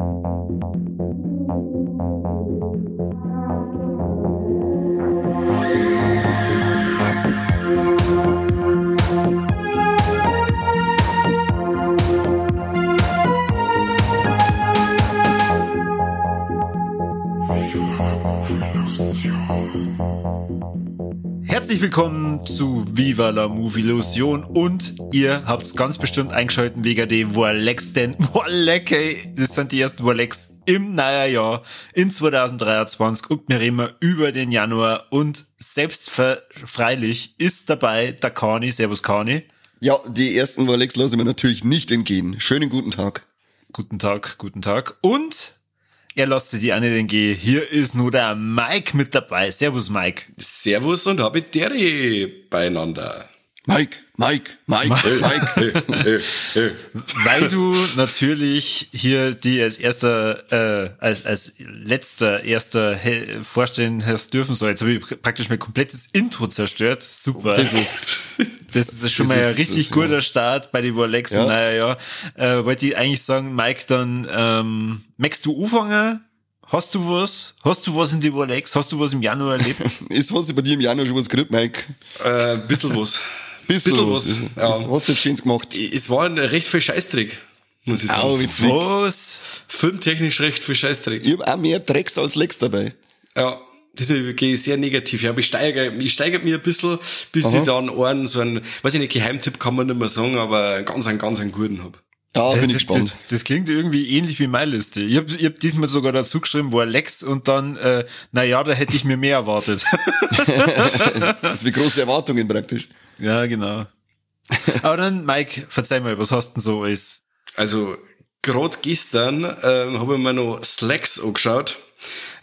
Herzlich willkommen zu Viva la Movie Illusion und ihr habt's ganz bestimmt eingeschalten wegen dem Warlex, denn Warleck, ey, das sind die ersten Warlex im neuen Jahr in 2023 und wir reden über den Januar und selbstverfreilich ist dabei der Kani. Servus Kani. Ja, die ersten Warlex lasse ich mir natürlich nicht entgehen. Schönen guten Tag. Guten Tag, guten Tag. Und er lässt die eine den gehen. Hier ist nur der Mike mit dabei. Servus, Mike. Servus und habe Derry beieinander. Mike, Mike, Mike, Mike. Mike. Weil du natürlich hier die als erster, äh, als, als letzter, erster vorstellen hast dürfen soll. Jetzt habe ich praktisch mein komplettes Intro zerstört. Super. Das ist, das ist schon das mal ein richtig so, guter ja. Start bei den Rolex ja. naja, ja. Äh, wollte ich eigentlich sagen, Mike, dann ähm, magst du anfangen? Hast du was? Hast du was in die Rolex? Hast du was im Januar erlebt? ist was bei dir im Januar schon was gekriegt, Mike? Äh, bisschen was. Bisschen, bisschen was. was. Ja. Hast du jetzt schön gemacht? Es war ein recht viel Scheißdreck, muss ich sagen. Au, was? Filmtechnisch recht viel Scheißdreck. Ich habe auch mehr Drecks als Lex dabei. Ja. Das ist mir sehr negativ. Ja, ich steigere, ich steigere mir ein bisschen, bis Aha. ich dann einen, so einen, weiß ich nicht, Geheimtipp kann man nicht mehr sagen, aber ganz einen, ganz einen guten hab. Ja, das, bin ich gespannt. Das, das, klingt irgendwie ähnlich wie meine Liste. Ich habe ich hab diesmal sogar dazu geschrieben, wo Lex und dann, äh, na ja, da hätte ich mir mehr erwartet. das ist wie große Erwartungen praktisch. Ja, genau. Aber dann, Mike, verzeih mal, was hast denn so alles? Also, gerade gestern ähm, habe ich mir noch Slacks angeschaut.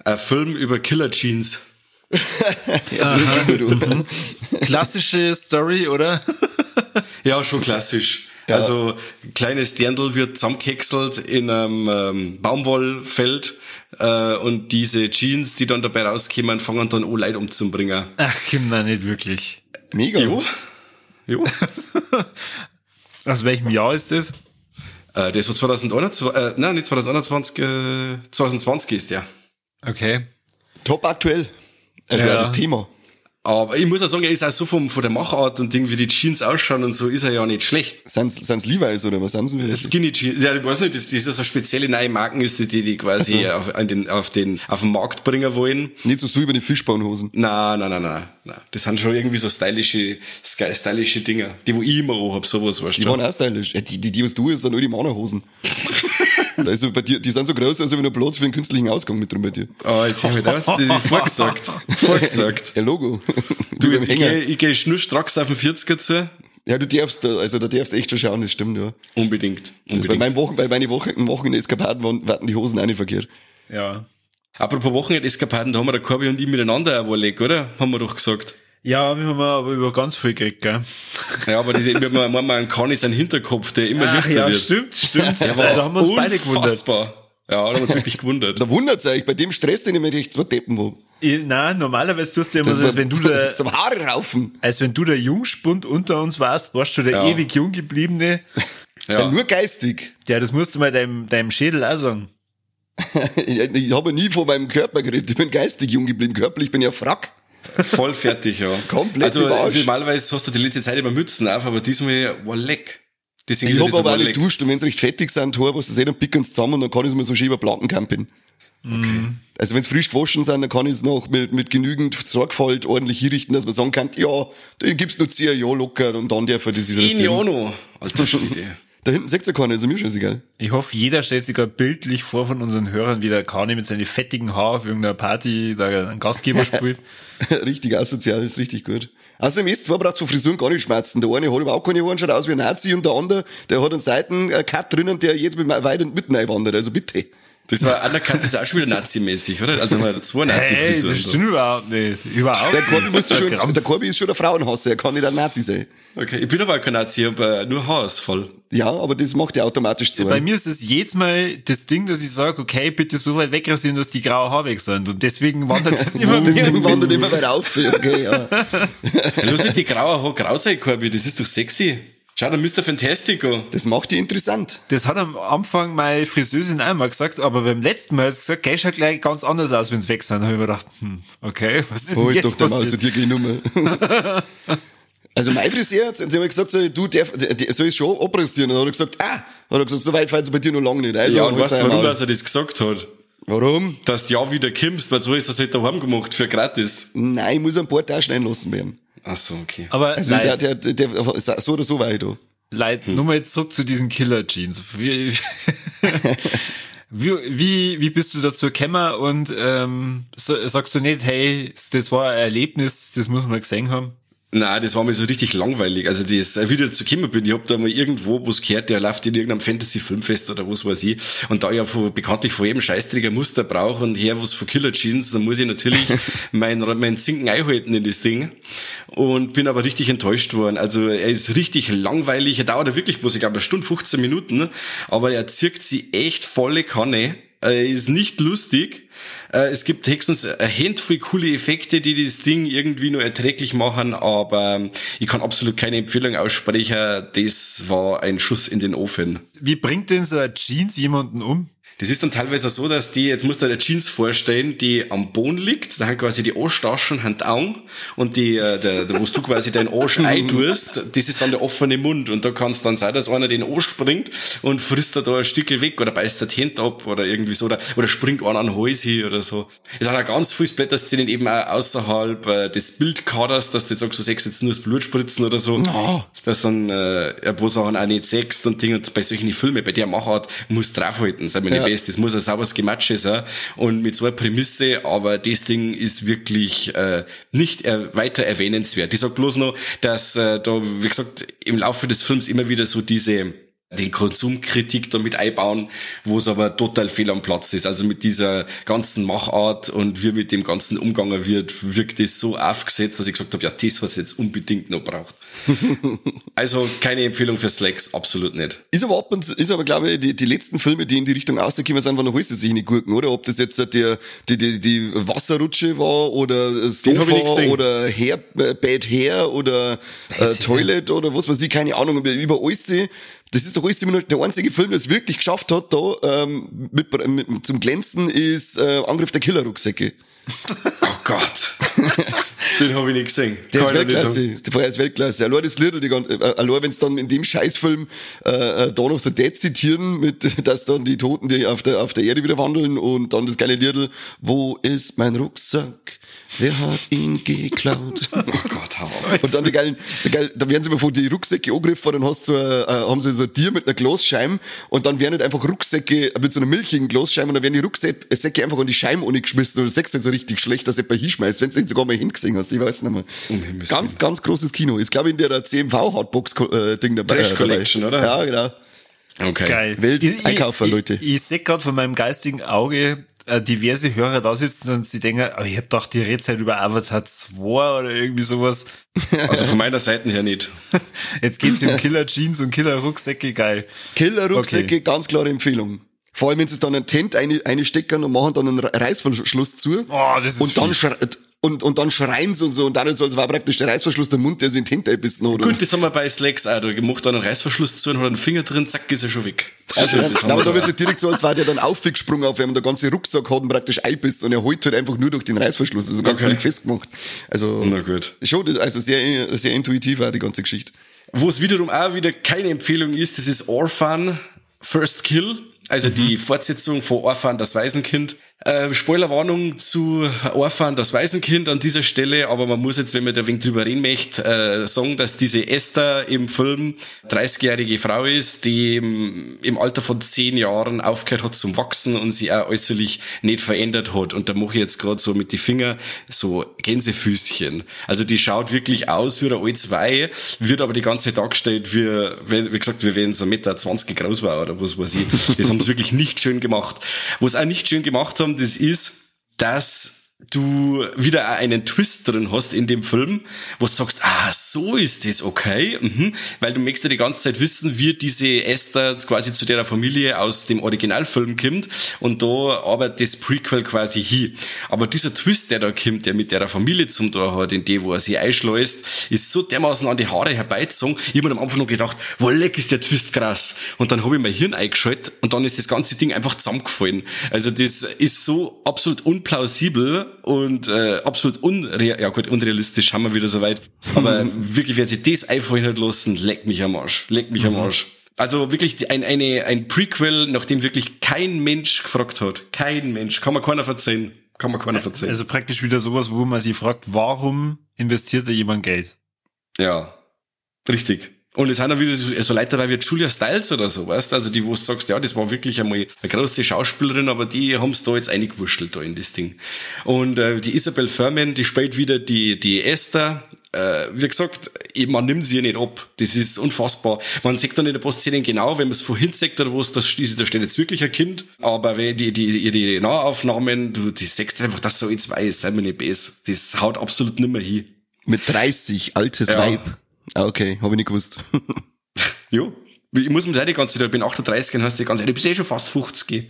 Ein Film über Killer Jeans. Mhm. Klassische Story, oder? ja, schon klassisch. Ja. Also kleines Dirndl wird zusammengehäckselt in einem ähm, Baumwollfeld äh, und diese Jeans, die dann dabei rauskommen, fangen dann an, Leute umzubringen. Ach, Kim, na nicht wirklich. Mega. Jo. Jo. Aus welchem Jahr ist das? Äh, das war 2021, äh, nein, nicht 2021, äh, 2020 ist der. Okay. Top aktuell. Also ja. das Thema. Aber ich muss auch sagen, er ist auch so vom, von der Machart und Ding, wie die Jeans ausschauen und so, ist er ja nicht schlecht. Sind's Levi's oder was sind sie? Skinny Jeans. Ja, ich weiß nicht, das, das ist so spezielle neue Marken ist, die die quasi also. auf, den, auf den, auf den Markt bringen wollen. Nicht so so über die Fischbahnhosen. Nein, nein, nein, nein, nein. Das sind schon irgendwie so stylische, stylische Dinger. Die, wo ich immer auch hab, sowas, weißt du. Die waren auch stylisch. Ja, die, die, die, was du ist, sind nur die Männerhosen. Also bei dir, die sind so groß, als ob ich noch Platz für einen künstlichen Ausgang mit drin bei dir. Oh, jetzt hab ich das vorgesagt. Vorgesagt. Ja, Logo. Du, jetzt, ich gehe ich geh schnurstracks auf den 40er zu. Ja, du darfst da, also da darfst echt schon schauen, das stimmt, ja. Unbedingt. Unbedingt. Also bei meinen Wochen, bei meinen Wochen, Wochen-Eskapaden warten die Hosen auch nicht verkehrt. Ja. Apropos Wochenendeskapaden, da haben wir der Korbi und ich miteinander überlegt, oder? Haben wir doch gesagt. Ja, wir haben aber über ganz viel geredet, gell? Ja, aber diese, man, man, man kann nicht seinen Hinterkopf, der immer Ach, ja, wird. stimmt, stimmt. Ja, da haben wir uns beide gewundert. Ja, da haben wir uns wirklich gewundert. Da wundert's euch, bei dem Stress, den ich mir echt zwei Deppen wo. Nein, normalerweise tust du immer so, als wenn du der, zum Haare raufen. Als wenn du der Jungspund unter uns warst, warst du der ja. ewig Junggebliebene. Ja. ja. Nur geistig. Ja, das musst du mal deinem, deinem Schädel auch sagen. ich habe nie von meinem Körper geredet. Ich bin geistig jung geblieben. Körperlich bin ich ja Frack. Voll fertig, ja. Komplett also, also normalerweise hast du die letzte Zeit immer Mützen auf, aber diesmal war leck. Deswegen ich habe aber auch nicht duscht und wenn sie recht fettig sind, was sie eh, dann picken sie zusammen und dann kann ich es mir so schön über Platten campen. Okay. Also wenn sie frisch gewaschen sind, dann kann ich es noch mit, mit genügend Sorgfalt ordentlich hinrichten, dass man sagen kann, ja, den gibt's nur zehn Jahre locker und dann darf er das ist Zehn Jahre noch. Alter Schwede. Da hinten seht ihr keiner, ist mir scheißegal. Ich hoffe, jeder stellt sich gerade bildlich vor von unseren Hörern, wie der Kani mit seinen fettigen Haaren auf irgendeiner Party da einen Gastgeber spielt. richtig asozial, ist richtig gut. Außerdem ist zwar braucht so Frisuren gar nicht schmerzen. Der eine hat überhaupt keine Haare, schaut aus wie ein Nazi und der andere, der hat einen Seitencut drinnen, der jetzt mit weit und mitten einwandert. Also bitte. Das war anerkannt, das ist auch schon wieder Nazi-mäßig, oder? Also mal zwei Nazi-Frisuren. Hey, das stimmt überhaupt nicht. Überhaupt der Korbi, ist schon, der Korbi ist schon der Frauenhasser, er kann nicht ein Nazi sein. Okay, ich bin aber kein Nazi, aber nur Haarausfall. Ja, aber das macht ja automatisch zu. Bei mir ist es jedes Mal das Ding, dass ich sage, okay, bitte so weit wegrasieren, dass die graue Haare weg sind. Und deswegen wandert das immer mehr. Deswegen wandert immer weiter auf. Okay, ja. los, die graue Haare grau sein, Korbi, das ist doch sexy. Schau, der Mr. Fantastico. Das macht die interessant. Das hat am Anfang meine Friseurin einmal gesagt, aber beim letzten Mal hat sie gesagt, geh schaut gleich ganz anders aus, wenn sie weg sind. Da habe ich mir gedacht, hm, okay, was ist Hol denn doch jetzt der Maul passiert? zu dir genommen. Also mein Friseur, hat- sie haben gesagt, so, du darf, soll ich schon abrasieren. Und dann hat er gesagt, ah, hat er gesagt, so weit fällt's bei dir noch lange nicht. Also, Ja, und halt weißt du, warum dass er das gesagt hat? Warum? Dass du ja wieder kommst, weil so ist das halt daheim gemacht, für gratis. Nein, ich muss ein paar Tage schneiden lassen werden. Ach so, okay. Aber Also der, der, der, der, so oder so war ich da. Leute, nur mal zurück zu diesen Killer-Jeans. Wie, wie, wie, wie bist du dazu gekommen und ähm, sagst du nicht, hey, das war ein Erlebnis, das muss man gesehen haben? Nein, das war mir so richtig langweilig. Also das, wie ich dazu gekommen bin, ich hab da mal irgendwo was gehört, der läuft in irgendeinem Fantasy-Filmfest oder was weiß ich. Und da ich ja von, bekanntlich von jedem Scheißträger Muster brauche und her was von Killer Jeans, dann muss ich natürlich mein, mein Zinken einhalten in das Ding. Und bin aber richtig enttäuscht worden. Also er ist richtig langweilig. Er dauert wirklich bloß, ich glaube, eine Stunde 15 Minuten. Aber er zirkt sie echt volle Kanne. Er ist nicht lustig. Äh, Es gibt höchstens eine Handvoll coole Effekte, die das Ding irgendwie nur erträglich machen, aber ähm, ich kann absolut keine Empfehlung aussprechen. Das war ein Schuss in den Ofen. Wie bringt denn so ein Jeans jemanden um? Das ist dann teilweise so, dass die, jetzt musst du dir eine Jeans vorstellen, die am Boden liegt, da haben quasi die Arschtaschen, haben die Augen und die, äh, der, der, wo du quasi deinen Arsch eintust, das ist dann der offene Mund und da kann es dann sein, dass einer den Arsch springt und frisst er da ein Stückel weg oder beißt der Hände ab oder irgendwie so oder, oder springt einer an den Hals hin oder so. Es hat auch ganz viele Splatter-Szenen eben auch außerhalb äh, des Bildkaders, dass du jetzt sagst, du sagst jetzt nur das Blut spritzen oder so. Dass dann äh, ein paar Sachen auch nicht sechst und Ding und bei solchen Filmen, bei der Machart muss draufhalten, sei mir nicht best. Das muss ein sauberes Gematsche sein und mit so einer Prämisse, aber das Ding ist wirklich äh, nicht er weiter erwähnenswert. Ich sag bloß noch, dass äh, da, wie gesagt, im Laufe des Films immer wieder so diese den Konsumkritik damit einbauen, wo es aber total fehl am Platz ist. Also mit dieser ganzen Machart und wie mit dem ganzen umgangen wird, wirkt es so aufgesetzt, dass ich gesagt habe, ja, das, was jetzt unbedingt noch braucht. also keine Empfehlung für Slacks, absolut nicht. Ist aber ab und zu, ist aber, glaube ich, die, die letzten Filme, die in die Richtung rausgekommen sind, waren noch alles sich nicht Gurken, oder? Ob das jetzt der, die, die, die Wasserrutsche war oder Sofa oder Hair, Bad Hair oder äh, Toilet oder was weiß ich, keine Ahnung, über, über alles. Das ist doch alles immer nur der einzige Film, der es wirklich geschafft hat, da ähm, mit, mit, zum Glänzen ist äh, Angriff der Killerrucksäcke. Oh Gott. Den habe ich nicht gesehen. Der ist nicht sagen. Weltklasse. Der ist Weltklasse. Allein das Lied, die ganze, äh, allein wenn es dann in dem Scheißfilm äh, äh, Dawn of the Dead zitieren, mit, dass dann die Toten, die auf der, auf der Erde wieder wandeln und dann das geile Liedl, wo ist mein Rucksack? Wer hat ihn geklaut? Oh Gott, hau auf. Und dann die geilen, die geilen, da werden sie immer von die Rucksäcke angegriffen, dann hast du, so, äh, haben sie so ein Tier mit einer Glasscheibe und dann werden halt einfach Rucksäcke mit so einer milchigen Glasscheibe und dann werden die Rucksäcke einfach an die Scheiben geschmissen und du sagst halt so richtig schlecht, dass jemand hinschmeißt, wenn du den sogar mal hingesehen hast, ich weiß nicht mehr. Himmels ganz, ganz großes Kino. Ist, glaube ich, in der CMV-Hardbox-Ding dabei. Trash äh, Collection, dabei. oder? Ja, genau. Okay. Geil. Welt Ich- einkaufen, ich, Leute. Ich, ich sehe gerade von meinem geistigen Auge äh, diverse Hörer da sitzen und sie denken, oh, ich hab doch die halt über Avatar 2 oder irgendwie sowas. Also von meiner Seite her nicht. Jetzt geht's um Killer Jeans und Killer Rucksäcke, geil. Killer-Rucksäcke, Okay. ganz klare Empfehlung. Vor allem, wenn sie dann ein Tent eine, eine stecken und machen dann einen Reißverschluss zu. Oh, das ist und dann und, und dann schreien sie und so, und dann so, als war praktisch der Reißverschluss der Mund, der sie in den Tent einbissen hat. Gut, das haben wir bei Slacks auch. Da macht dann einen Reißverschluss zu und hat einen Finger drin, zack, ist er schon weg. Also, Ja, aber da da. wird ja direkt so, als war der dann aufgesprungen auf ihm, der ganze Rucksack hat ihn praktisch einbissen und er holt halt einfach nur durch den Reißverschluss. Also ganz Okay. okay. festgemacht. Also, Na gut. schon, also sehr, sehr intuitiv war die ganze Geschichte. Wo es wiederum auch wieder keine Empfehlung ist, das ist Orphan First Kill. Also die Fortsetzung von Orphan, das Waisenkind. Äh, Spoilerwarnung zu Orphan, das Waisenkind an dieser Stelle, aber man muss jetzt, wenn man da wenig drüber reden möchte, äh, sagen, dass diese Esther im Film 30-jährige Frau ist, die im, im Alter von 10 Jahren aufgehört hat zum Wachsen und sie auch äußerlich nicht verändert hat. Und da mache ich jetzt gerade so mit die Finger so Gänsefüßchen. Also die schaut wirklich aus wie eine alte zwei, wird aber die ganze Zeit dargestellt wie, wie gesagt, wie wenn sie 1,20 Meter groß war oder was weiß ich. Das haben sie wirklich nicht schön gemacht. Was auch nicht schön gemacht haben, das ist, dass du wieder einen Twist drin hast in dem Film, wo du sagst, ah, so ist das, okay, mhm. weil du möchtest ja die ganze Zeit wissen, wie diese Esther quasi zu der Familie aus dem Originalfilm kommt und da arbeitet das Prequel quasi hin. Aber dieser Twist, der da kommt, der mit der Familie zum Tor hat, in die, wo er sie einschleust, ist so dermaßen an die Haare herbeizogen. Ich habe mir am Anfang noch gedacht, wo leck ist der Twist krass. Und dann habe ich mein Hirn eingeschaltet und dann ist das ganze Ding einfach zusammengefallen. Also das ist so absolut unplausibel und äh, absolut unreal, ja gut, unrealistisch haben wir wieder soweit. Aber wirklich, wer sich das einfallen hat lassen, leckt mich am Arsch. Leckt mich mhm. am Arsch. Also wirklich ein, eine, ein Prequel, nach dem wirklich kein Mensch gefragt hat. Kein Mensch. Kann man keiner verzeihen. Kann man keiner verzeihen. Also praktisch wieder sowas, wo man sich fragt, warum investiert da jemand Geld? Ja. Richtig. Und es sind auch wieder so Leute dabei wie Julia Stiles oder so, weißt Also die, wo du sagst, ja, das war wirklich einmal eine große Schauspielerin, aber die haben es da jetzt eingewurschtelt da in das Ding. Und äh, die Isabel Furman, die spielt wieder die, die Esther. Äh, wie gesagt, man nimmt sie ja nicht ab. Das ist unfassbar. Man sieht dann in der Postszene genau, wenn man es vorhin sagt oder wo es das da steht jetzt wirklich ein Kind. Aber wenn die, die, die Nahaufnahmen, du, die sagst einfach, dass so jetzt weiß, sei mir nicht besser. Das haut absolut nimmer hin. Mit 30, altes ja. Weib. Ah, okay, habe ich nicht gewusst. jo. Ich muss mir sagen, die ganze Zeit, ich bin 38 und hast die ganze Zeit, du bist eh schon fast 50.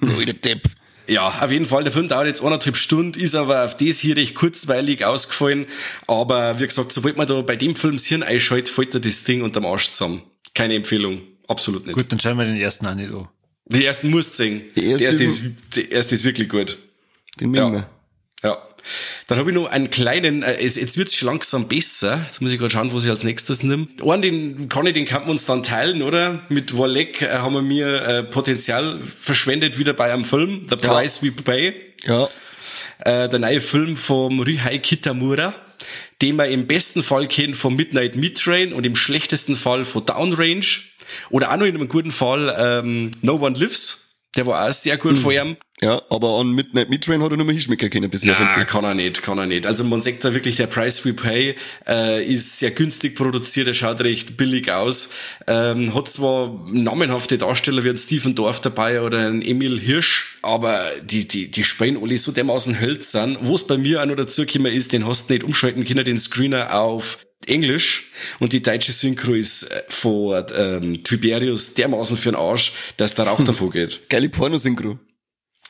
Leute, Depp. Ja, auf jeden Fall. Der Film dauert jetzt anderthalb Stunden, ist aber auf das hier recht kurzweilig ausgefallen. Aber wie gesagt, sobald man da bei dem Film das Hirn einschaltet, fällt da das Ding unterm Arsch zusammen. Keine Empfehlung. Absolut nicht. Gut, dann schauen wir den ersten auch nicht an. Den ersten musst du sehen. Der erste, der erste ist, der erste ist wirklich gut. Den ja. wir. Ja. Dann habe ich noch einen kleinen, äh, es, jetzt wird's schon langsam besser. Jetzt muss ich gerade schauen, was ich als nächstes nehme. Einen, den kann ich, den kann man uns dann teilen, oder? Mit Walek äh, haben wir mir äh, Potenzial verschwendet wieder bei einem Film, The Price ja. We Pay. Ja. Äh, der neue Film vom Rihai Kitamura, den wir im besten Fall kennen vom Midnight Midtrain und im schlechtesten Fall von Downrange. Oder auch noch in einem guten Fall ähm, No One Lives. Der war auch sehr gut mhm. vor ihm. Ja, aber an Midnight Midtrain hat er nur mal hinschmecken können bisher. Nein, kann er nicht, kann er nicht. Also man sagt da wirklich, der Price we Pay äh, ist sehr günstig produziert, er schaut recht billig aus. Ähm, hat zwar namenhafte Darsteller wie ein Stephen Dorf dabei oder ein Emil Hirsch, aber die, die, die spielen alle so dermaßen hölzern. Wo es bei mir auch noch dazu gekommen ist, den hast du nicht umschalten können, den Screener auf Englisch und die deutsche Synchro ist äh, von ähm, Tiberius dermaßen für den Arsch, dass der Rauch hm. davor geht. Geile Pornosynchro.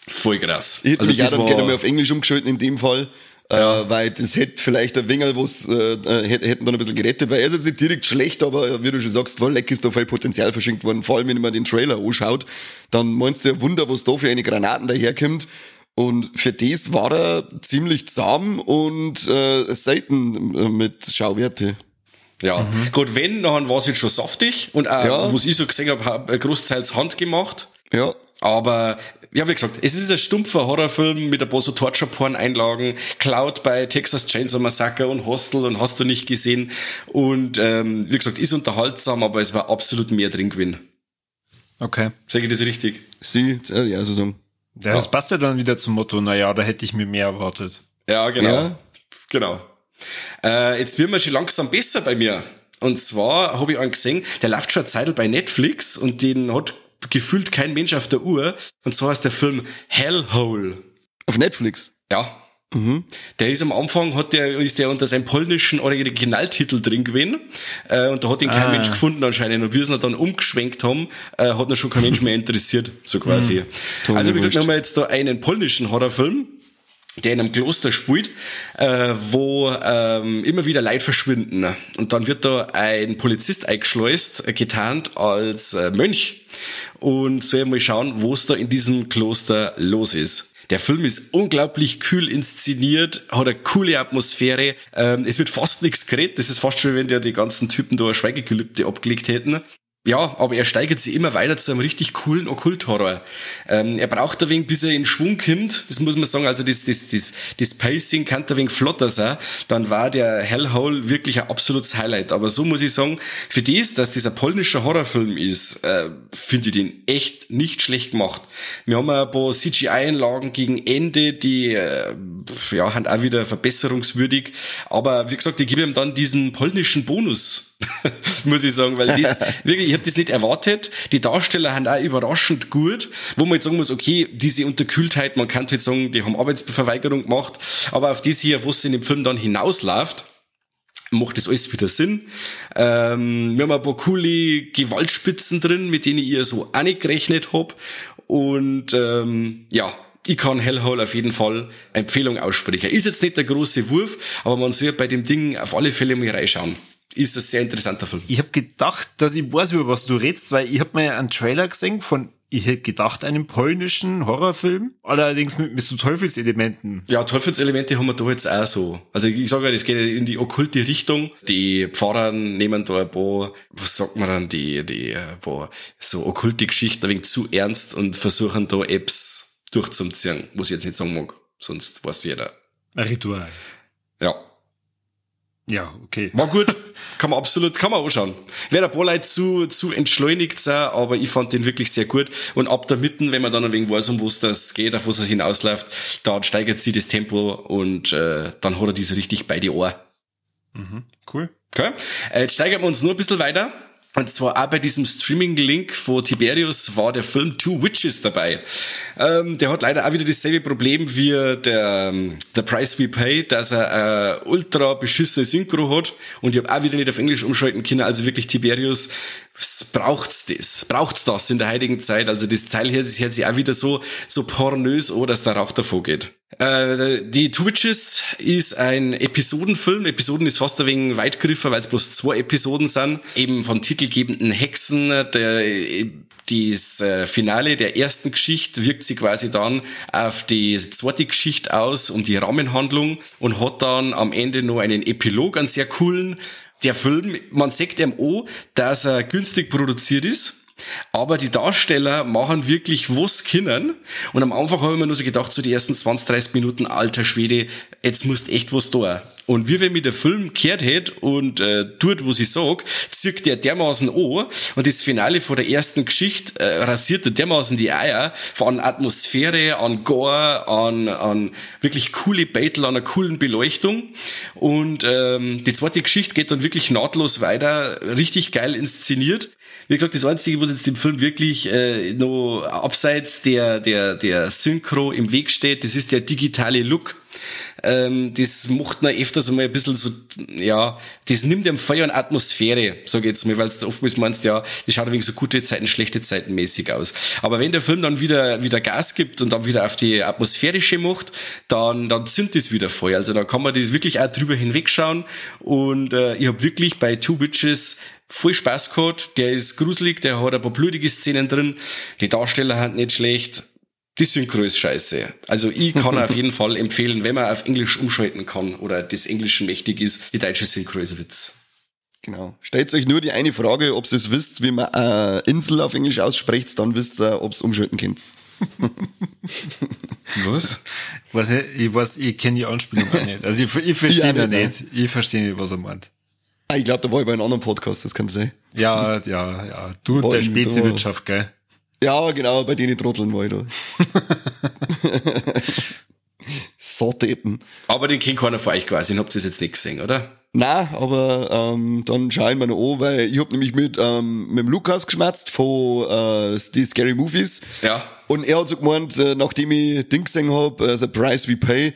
Voll krass. Ich hätte also mich auch dann gerne mal auf Englisch umgeschalten in dem Fall. Äh, ja. Äh, weil das hätte vielleicht ein Wengel was äh, äh hätten dann ein bisschen gerettet, weil er ist jetzt nicht direkt schlecht, aber wie du schon sagst, voll leck ist da voll Potenzial verschenkt worden. Vor allem, wenn man den Trailer anschaut, dann meinst du ja Wunder, was da für eine Granaten daherkommt. Und für das war er ziemlich zahm und äh, selten äh, mit Schauwerte. Ja, mhm. gut, wenn, dann war es jetzt schon saftig und auch, ja. was ich so gesehen habe, großteils handgemacht. Ja. Aber ja, wie gesagt, es ist ein stumpfer Horrorfilm mit ein paar so Torture-Porn-Einlagen, Cloud bei Texas Chainsaw Massacre und Hostel und hast du nicht gesehen. Und ähm, wie gesagt, ist unterhaltsam, aber es war absolut mehr drin gewesen. Okay. Sage ich das richtig? Sie, ja, so sagen. Ja, das passt ja dann wieder zum Motto, naja, da hätte ich mir mehr erwartet. Ja, genau. Ja. Genau. Äh, jetzt wird man schon langsam besser bei mir. Und zwar habe ich einen gesehen, der läuft schon eine Zeit bei Netflix und den hat gefühlt kein Mensch auf der Uhr. Und zwar ist der Film Hellhole. Auf Netflix? Ja. Mhm. Der ist am Anfang, hat der, ist der unter seinem polnischen Originaltitel drin gewesen, äh, und da hat ihn kein ah. Mensch gefunden anscheinend. Und wie sie ihn dann umgeschwenkt haben, äh, hat ihn schon kein Mensch mehr interessiert, so quasi. Mhm. Also, wie gesagt, haben wir jetzt da einen polnischen Horrorfilm, der in einem Kloster spielt, äh, wo ähm, immer wieder Leid verschwinden. Und dann wird da ein Polizist eingeschleust, äh, getarnt als äh, Mönch und soll mal schauen, wo es da in diesem Kloster los ist. Der Film ist unglaublich kühl inszeniert, hat eine coole Atmosphäre. Ähm, es wird fast nichts geredet. Das ist fast schon, wenn der die ganzen Typen da Schweigegelübde abgelegt hätten. Ja, aber er steigert sich immer weiter zu einem richtig coolen Okkulthorror. Ähm, er braucht ein wenig, bis er in Schwung kommt. Das muss man sagen. Also das, das, das, das Pacing kann ein wenig flotter sein. Dann war der Hellhole wirklich ein absolutes Highlight. Aber so muss ich sagen, für das, dass dieser polnische Horrorfilm ist, äh, finde ich den echt nicht schlecht gemacht. Wir haben ein paar CGI-Einlagen gegen Ende, die äh, ja, sind auch wieder verbesserungswürdig. Aber wie gesagt, ich gebe ihm dann diesen polnischen Bonus muss ich sagen, weil das wirklich, ich habe das nicht erwartet. Die Darsteller haben auch überraschend gut, wo man jetzt sagen muss, okay, diese Unterkühltheit, man kann jetzt sagen, die haben Arbeitsverweigerung gemacht, aber auf das hier, was in dem Film dann hinausläuft, macht das alles wieder Sinn. Ähm, wir haben ein paar coole Gewaltspitzen drin, mit denen ich so auch nicht gerechnet hab Und ähm, ja, ich kann Hellhole auf jeden Fall Empfehlung aussprechen. Ist jetzt nicht der große Wurf, aber man soll bei dem Ding auf alle Fälle mal reinschauen. Ist ein sehr interessanter Film. Ich habe gedacht, dass ich weiß, über was du redest, weil ich habe mir einen Trailer gesehen von ich hätte gedacht, einem polnischen Horrorfilm, allerdings mit, mit so Teufelselementen. Ja, Teufelselemente haben wir da jetzt auch so. Also ich sage ja, das geht in die okkulte Richtung. Die Pfarrer nehmen da ein paar, was sagt man dann, die, die, ein paar so okkulte Geschichten ein wenig zu ernst und versuchen da Apps durchzuziehen, was ich jetzt nicht sagen mag. Sonst weiß jeder. Ein Ritual. Ja. Okay. War gut. kann man absolut, kann man anschauen. Wäre ein paar Leute zu, zu entschleunigt sein, aber ich fand den wirklich sehr gut. Und ab der Mitten, wenn man dann ein wenig weiß, um was das geht, auf was es hinausläuft, dann steigert sie das Tempo und äh, dann hat er diese richtig bei die Ohr. Mhm, cool. Okay. Äh, jetzt steigern wir uns nur ein bisschen weiter. Und zwar auch bei diesem Streaming-Link von Tiberius war der Film Two Witches dabei. Ähm, der hat leider auch wieder dasselbe Problem wie der ähm, The Price We Pay, dass er äh, ultra beschissene Synchro hat und ich habe auch wieder nicht auf Englisch umschalten können. Also wirklich Tiberius braucht's das, braucht's das in der heutigen Zeit. Also das Teil hört sich auch wieder so so pornös an, dass der Rauch davor geht. Äh, die Twitches ist ein Episodenfilm. Episoden ist fast ein wenig weitgriffer, weil es bloß zwei Episoden sind. Eben von titelgebenden Hexen. Der, das äh, Finale der ersten Geschichte wirkt sich quasi dann auf die zweite Geschichte aus, um die Rahmenhandlung und hat dann am Ende noch einen Epilog, einen sehr coolen. Der Film, man sagt ihm auch, dass er günstig produziert ist aber die Darsteller machen wirklich was können. Und am Anfang habe ich mir nur so gedacht, so die ersten 20, 30 Minuten, alter Schwede, jetzt musst echt was da. Und wie wenn mir der Film gehört hätte und äh, tut, was ich sag, zirkt der dermaßen an und das Finale von der ersten Geschichte äh, rasiert er dermaßen die Eier von Atmosphäre, an Gore, an, an wirklich coole Battle, an einer coolen Beleuchtung. Und ähm, die zweite Geschichte geht dann wirklich nahtlos weiter, richtig geil inszeniert. Wie gesagt, das Einzige, was jetzt dem Film wirklich äh, noch abseits der, der, der Synchro im Weg steht, das ist der digitale Look. Ähm, das macht man öfters einmal ein bisschen so, ja, das nimmt dem Feuer und Atmosphäre, sage ich jetzt mal, weil du oftmals meinst, ja, das schaut wenig so gute Zeiten, schlechte Zeiten mäßig aus. Aber wenn der Film dann wieder, wieder Gas gibt und dann wieder auf die atmosphärische macht, dann, dann zündet das wieder Feuer. Also da kann man das wirklich auch drüber hinwegschauen und äh, ich habe wirklich bei Two Witches voll Spaß gehabt. Der ist gruselig, der hat ein paar blutige Szenen drin. Die Darsteller haben nicht schlecht. Die Synchro ist scheiße. Also ich kann auf jeden Fall empfehlen, wenn man auf Englisch umschalten kann oder das Englische mächtig ist, die deutsche Synchro ist ein Witz. Genau. Stellt euch nur die eine Frage, ob ihr es wisst, wie man äh, Insel auf Englisch ausspricht, dann wisst ihr, ob es umschalten könnt. was? Ich weiß, ich, weiß, ich kenne die Anspielung auch nicht. Also ich, ich verstehe ja, nicht. nicht. Ich verstehe nicht, was er meint. Ah, ich glaube, da war ich bei einem anderen Podcast, das kann sein. Ja, ja, ja. Du und der Speziwirtschaft, gell? Ja, genau, bei denen Trotteln war ich da. so Deppen. Aber den kennt keiner von euch quasi, habt ihr jetzt nicht gesehen, oder? Na, aber ähm, dann schauen wir noch an, weil ich hab nämlich mit, ähm, mit dem Lukas geschmerzt von äh, die Scary Movies. Ja. Und er hat so gemeint, äh, nachdem ich Ding gesehen hab, äh, The Price We Pay,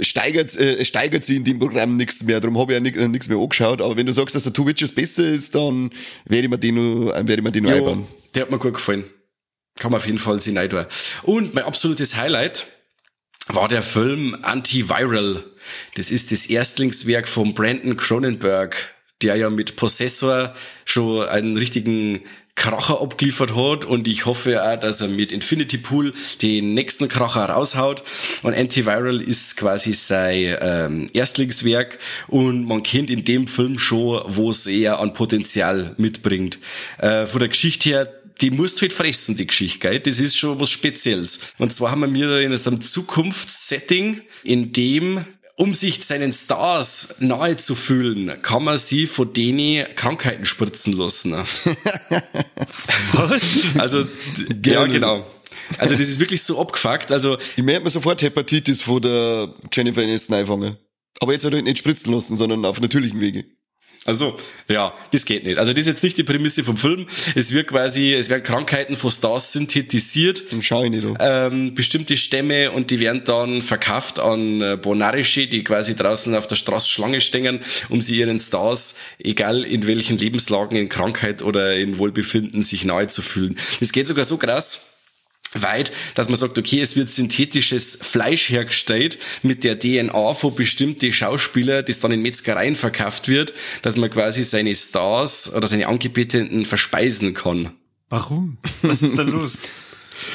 steigert, äh, steigert sie in dem Programm nichts mehr. Darum habe ich ja nichts mehr angeschaut. Aber wenn du sagst, dass der Two Witches besser ist, dann werde ich mir den noch, werde ich mir den noch einbauen. Der hat mir gut gefallen. Kann man auf jeden Fall sehen tun. Und mein absolutes Highlight war der Film Antiviral. Das ist das Erstlingswerk von Brandon Cronenberg, der ja mit Possessor schon einen richtigen Kracher abgeliefert hat und ich hoffe auch, dass er mit Infinity Pool den nächsten Kracher raushaut. Und Antiviral ist quasi sein ähm, Erstlingswerk und man kennt in dem Film schon, wo es eher an Potenzial mitbringt. Äh, von der Geschichte her die musst du halt fressen, die Geschichte, gell? Das ist schon was Spezielles. Und zwar haben wir mir in einem Zukunftssetting, in dem um sich seinen Stars nahe zu fühlen, kann man sie von denen Krankheiten spritzen lassen. Was? Also, ja, genau. Also, das ist wirklich so abgefuckt. Also, ich merke mir sofort Hepatitis von der Jennifer Aniston einfangen. Aber jetzt halt nicht spritzen lassen, sondern auf natürlichen Wege. Also, ja, das geht nicht. Also, das ist jetzt nicht die Prämisse vom Film. Es wird quasi, es werden Krankheiten von Stars synthetisiert. Schau ich nicht ähm, Bestimmte Stämme und die werden dann verkauft an äh, Bonarische, die quasi draußen auf der Straße Schlange stehen, um sie ihren Stars, egal in welchen Lebenslagen, in Krankheit oder in Wohlbefinden, sich nahe zu fühlen. Es geht sogar so krass, weit, dass man sagt, okay, es wird synthetisches Fleisch hergestellt mit der DNA von bestimmten Schauspieler, das dann in Metzgereien verkauft wird, dass man quasi seine Stars oder seine Angebeteten verspeisen kann. Warum? Was ist da los?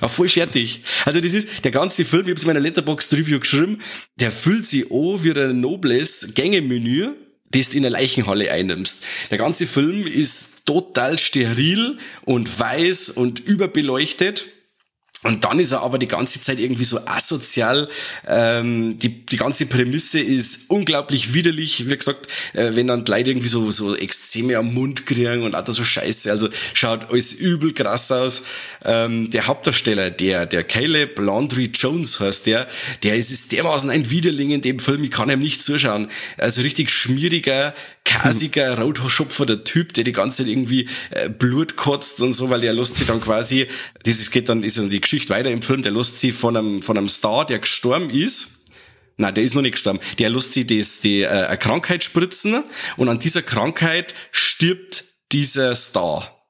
Ja, voll fertig. Also das ist, der ganze Film, ich habe es in meiner Letterbox-Review geschrieben, der fühlt sich an wie ein nobles Gängemenü, das du in eine Leichenhalle einnimmst. Der ganze Film ist total steril und weiß und überbeleuchtet und dann ist er aber die ganze Zeit irgendwie so asozial. Ähm, die, die ganze Prämisse ist unglaublich widerlich. Wie gesagt, äh, wenn dann die Leute irgendwie so, so Extreme am Mund kriegen und auch so scheiße. Also schaut alles übel krass aus. Ähm, der Hauptdarsteller, der, der Caleb Landry Jones heißt der, der ist, ist dermaßen ein Widerling in dem Film. Ich kann ihm nicht zuschauen. Also richtig schmieriger, kasiger, der Typ, der die ganze Zeit irgendwie äh, Blut kotzt und so, weil der lässt sich dann quasi, dieses geht dann, ist dann die Geschichte weiter im Film, der lässt sich von einem, von einem Star, der gestorben ist, Nein, der ist noch nicht gestorben. Der lässt sich das, die, äh, eine Krankheit spritzen und an dieser Krankheit stirbt dieser Star.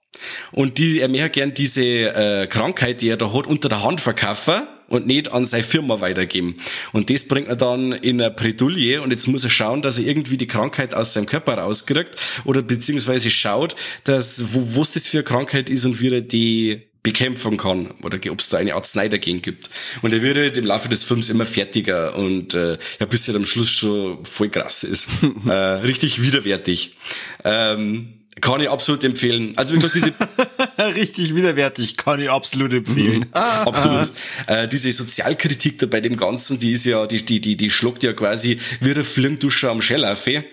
Und die, er möchte gern diese äh, Krankheit, die er da hat, unter der Hand verkaufen und nicht an seine Firma weitergeben. Und das bringt er dann in eine Bredouille und jetzt muss er schauen, dass er irgendwie die Krankheit aus seinem Körper rauskriegt oder beziehungsweise schaut, dass, wo, was das für eine Krankheit ist und wie er die bekämpfen kann oder ob es da eine Arznei dagegen gibt. Und er wird halt im Laufe des Films immer fertiger und äh, ja, bis er am Schluss schon voll krass ist. äh, richtig widerwärtig. Ähm, kann ich absolut empfehlen. Also wie gesagt, diese richtig widerwärtig, kann ich absolut empfehlen. Mhm. absolut. Äh, diese Sozialkritik da bei dem Ganzen, die ist ja, die, die, die, die schluckt ja quasi wie eine Flirndusche am Schellaufe.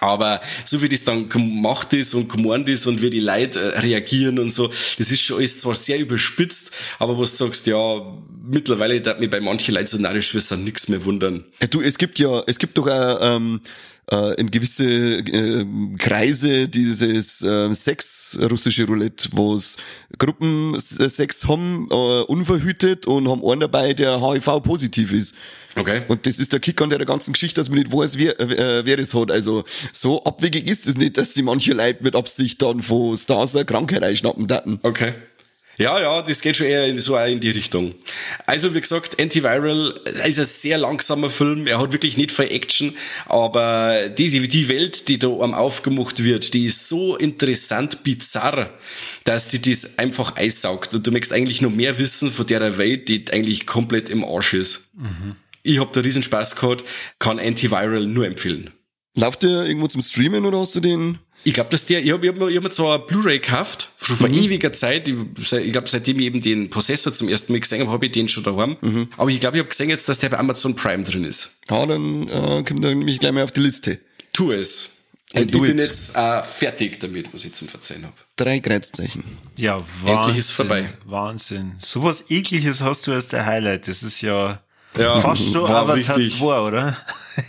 Aber so wie das dann gemacht ist und gemeint ist und wie die Leute äh, reagieren und so, das ist schon alles zwar sehr überspitzt, aber was du sagst, ja, mittlerweile darf mich bei manchen Leuten so narrisch wissen nichts mehr wundern. Ja, du, es gibt ja, es gibt doch ähm, äh, in gewisse äh, Kreise dieses äh, Sex russische Roulette, wo es Gruppen Sex haben, äh, unverhütet und haben einen dabei, der HIV positiv ist. Okay. Und das ist der Kick an der ganzen Geschichte, dass man nicht weiß, wer, äh, wer es hat. Also so abwegig ist es nicht, dass sie manche Leute mit Absicht dann von Stars eine Krankheit einschnappen daten. Okay. Ja, ja, das geht schon eher in, so in die Richtung. Also, wie gesagt, Antiviral ist ein sehr langsamer Film. Er hat wirklich nicht viel Action, aber diese, die Welt, die da am aufgemacht wird, die ist so interessant bizarr, dass die das einfach eissaugt. Und du möchtest eigentlich noch mehr wissen von der Welt, die eigentlich komplett im Arsch ist. Mhm. Ich hab da riesen Spaß gehabt, kann Antiviral nur empfehlen. Läuft der irgendwo zum Streamen oder hast du den ich glaube, dass der, ich habe ich hab, ich hab mir zwar Blu-ray gekauft, schon vor mhm. ewiger Zeit, ich, ich glaube, seitdem ich eben den Possessor zum ersten Mal gesehen habe, habe ich den schon daheim. Mhm. Aber ich glaube, ich habe gesehen jetzt, dass der bei Amazon Prime drin ist. Ja, dann äh, kommt er nämlich gleich mal auf die Liste. Tu es. Und ich bin jetzt äh, fertig damit, was ich zum Verzeihen habe. Drei Kreuzzeichen. Ja, Wahnsinn. Endlich ist vorbei. Wahnsinn. Sowas ekliges hast du als der Highlight. Das ist ja, ja fast so Avatar 2, oder?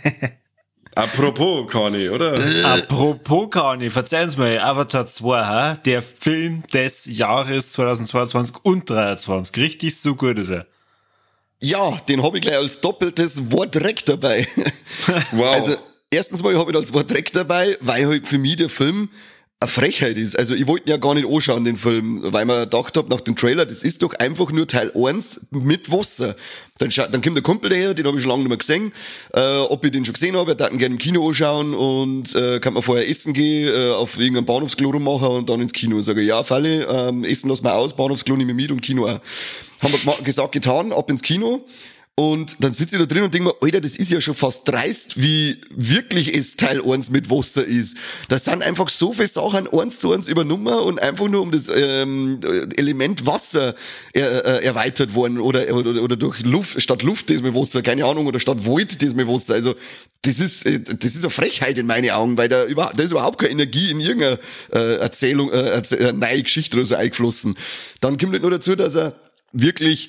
Apropos, Kani, oder? Äh. Apropos, Kani, verzeihen Sie mir, Avatar 2, ha? der Film des Jahres 2022 und 2023. Richtig so gut ist er. Ja, den habe ich gleich als doppeltes Wort direkt dabei. Wow. Also, erstens mal habe ich als Wort direkt dabei, weil halt für mich der Film eine Frechheit ist. Also ich wollte ja gar nicht anschauen, den Film, weil man gedacht habe nach dem Trailer, das ist doch einfach nur Teil 1 mit Wasser. Dann, dann kommt der Kumpel daher, den habe ich schon lange nicht mehr gesehen. Äh, ob ich den schon gesehen habe, er darf gerne im Kino anschauen und äh, kann man vorher essen gehen, äh, auf irgendeinem Bahnhofsklo rummachen und dann ins Kino. Sage ja, Falle, ähm, essen lassen wir aus, Bahnhofsklo nehmen wir mit und Kino auch. Haben wir gesagt, getan, ab ins Kino. Und dann sitze ich da drin und denke mir, Alter, das ist ja schon fast dreist, wie wirklich es Teil 1 mit Wasser ist. Da sind einfach so viele Sachen eins zu eins übernommen und einfach nur um das ähm, Element Wasser er, äh, erweitert worden oder, oder, oder durch Luft, statt Luft das mit Wasser, keine Ahnung, oder statt Void das mit Wasser. Also das ist, äh, das ist eine Frechheit in meinen Augen, weil da, über, da ist überhaupt keine Energie in irgendeiner äh, Erzählung, äh, Erzähl, äh, neue Geschichte oder so eingeflossen. Dann kommt nicht nur dazu, dass er wirklich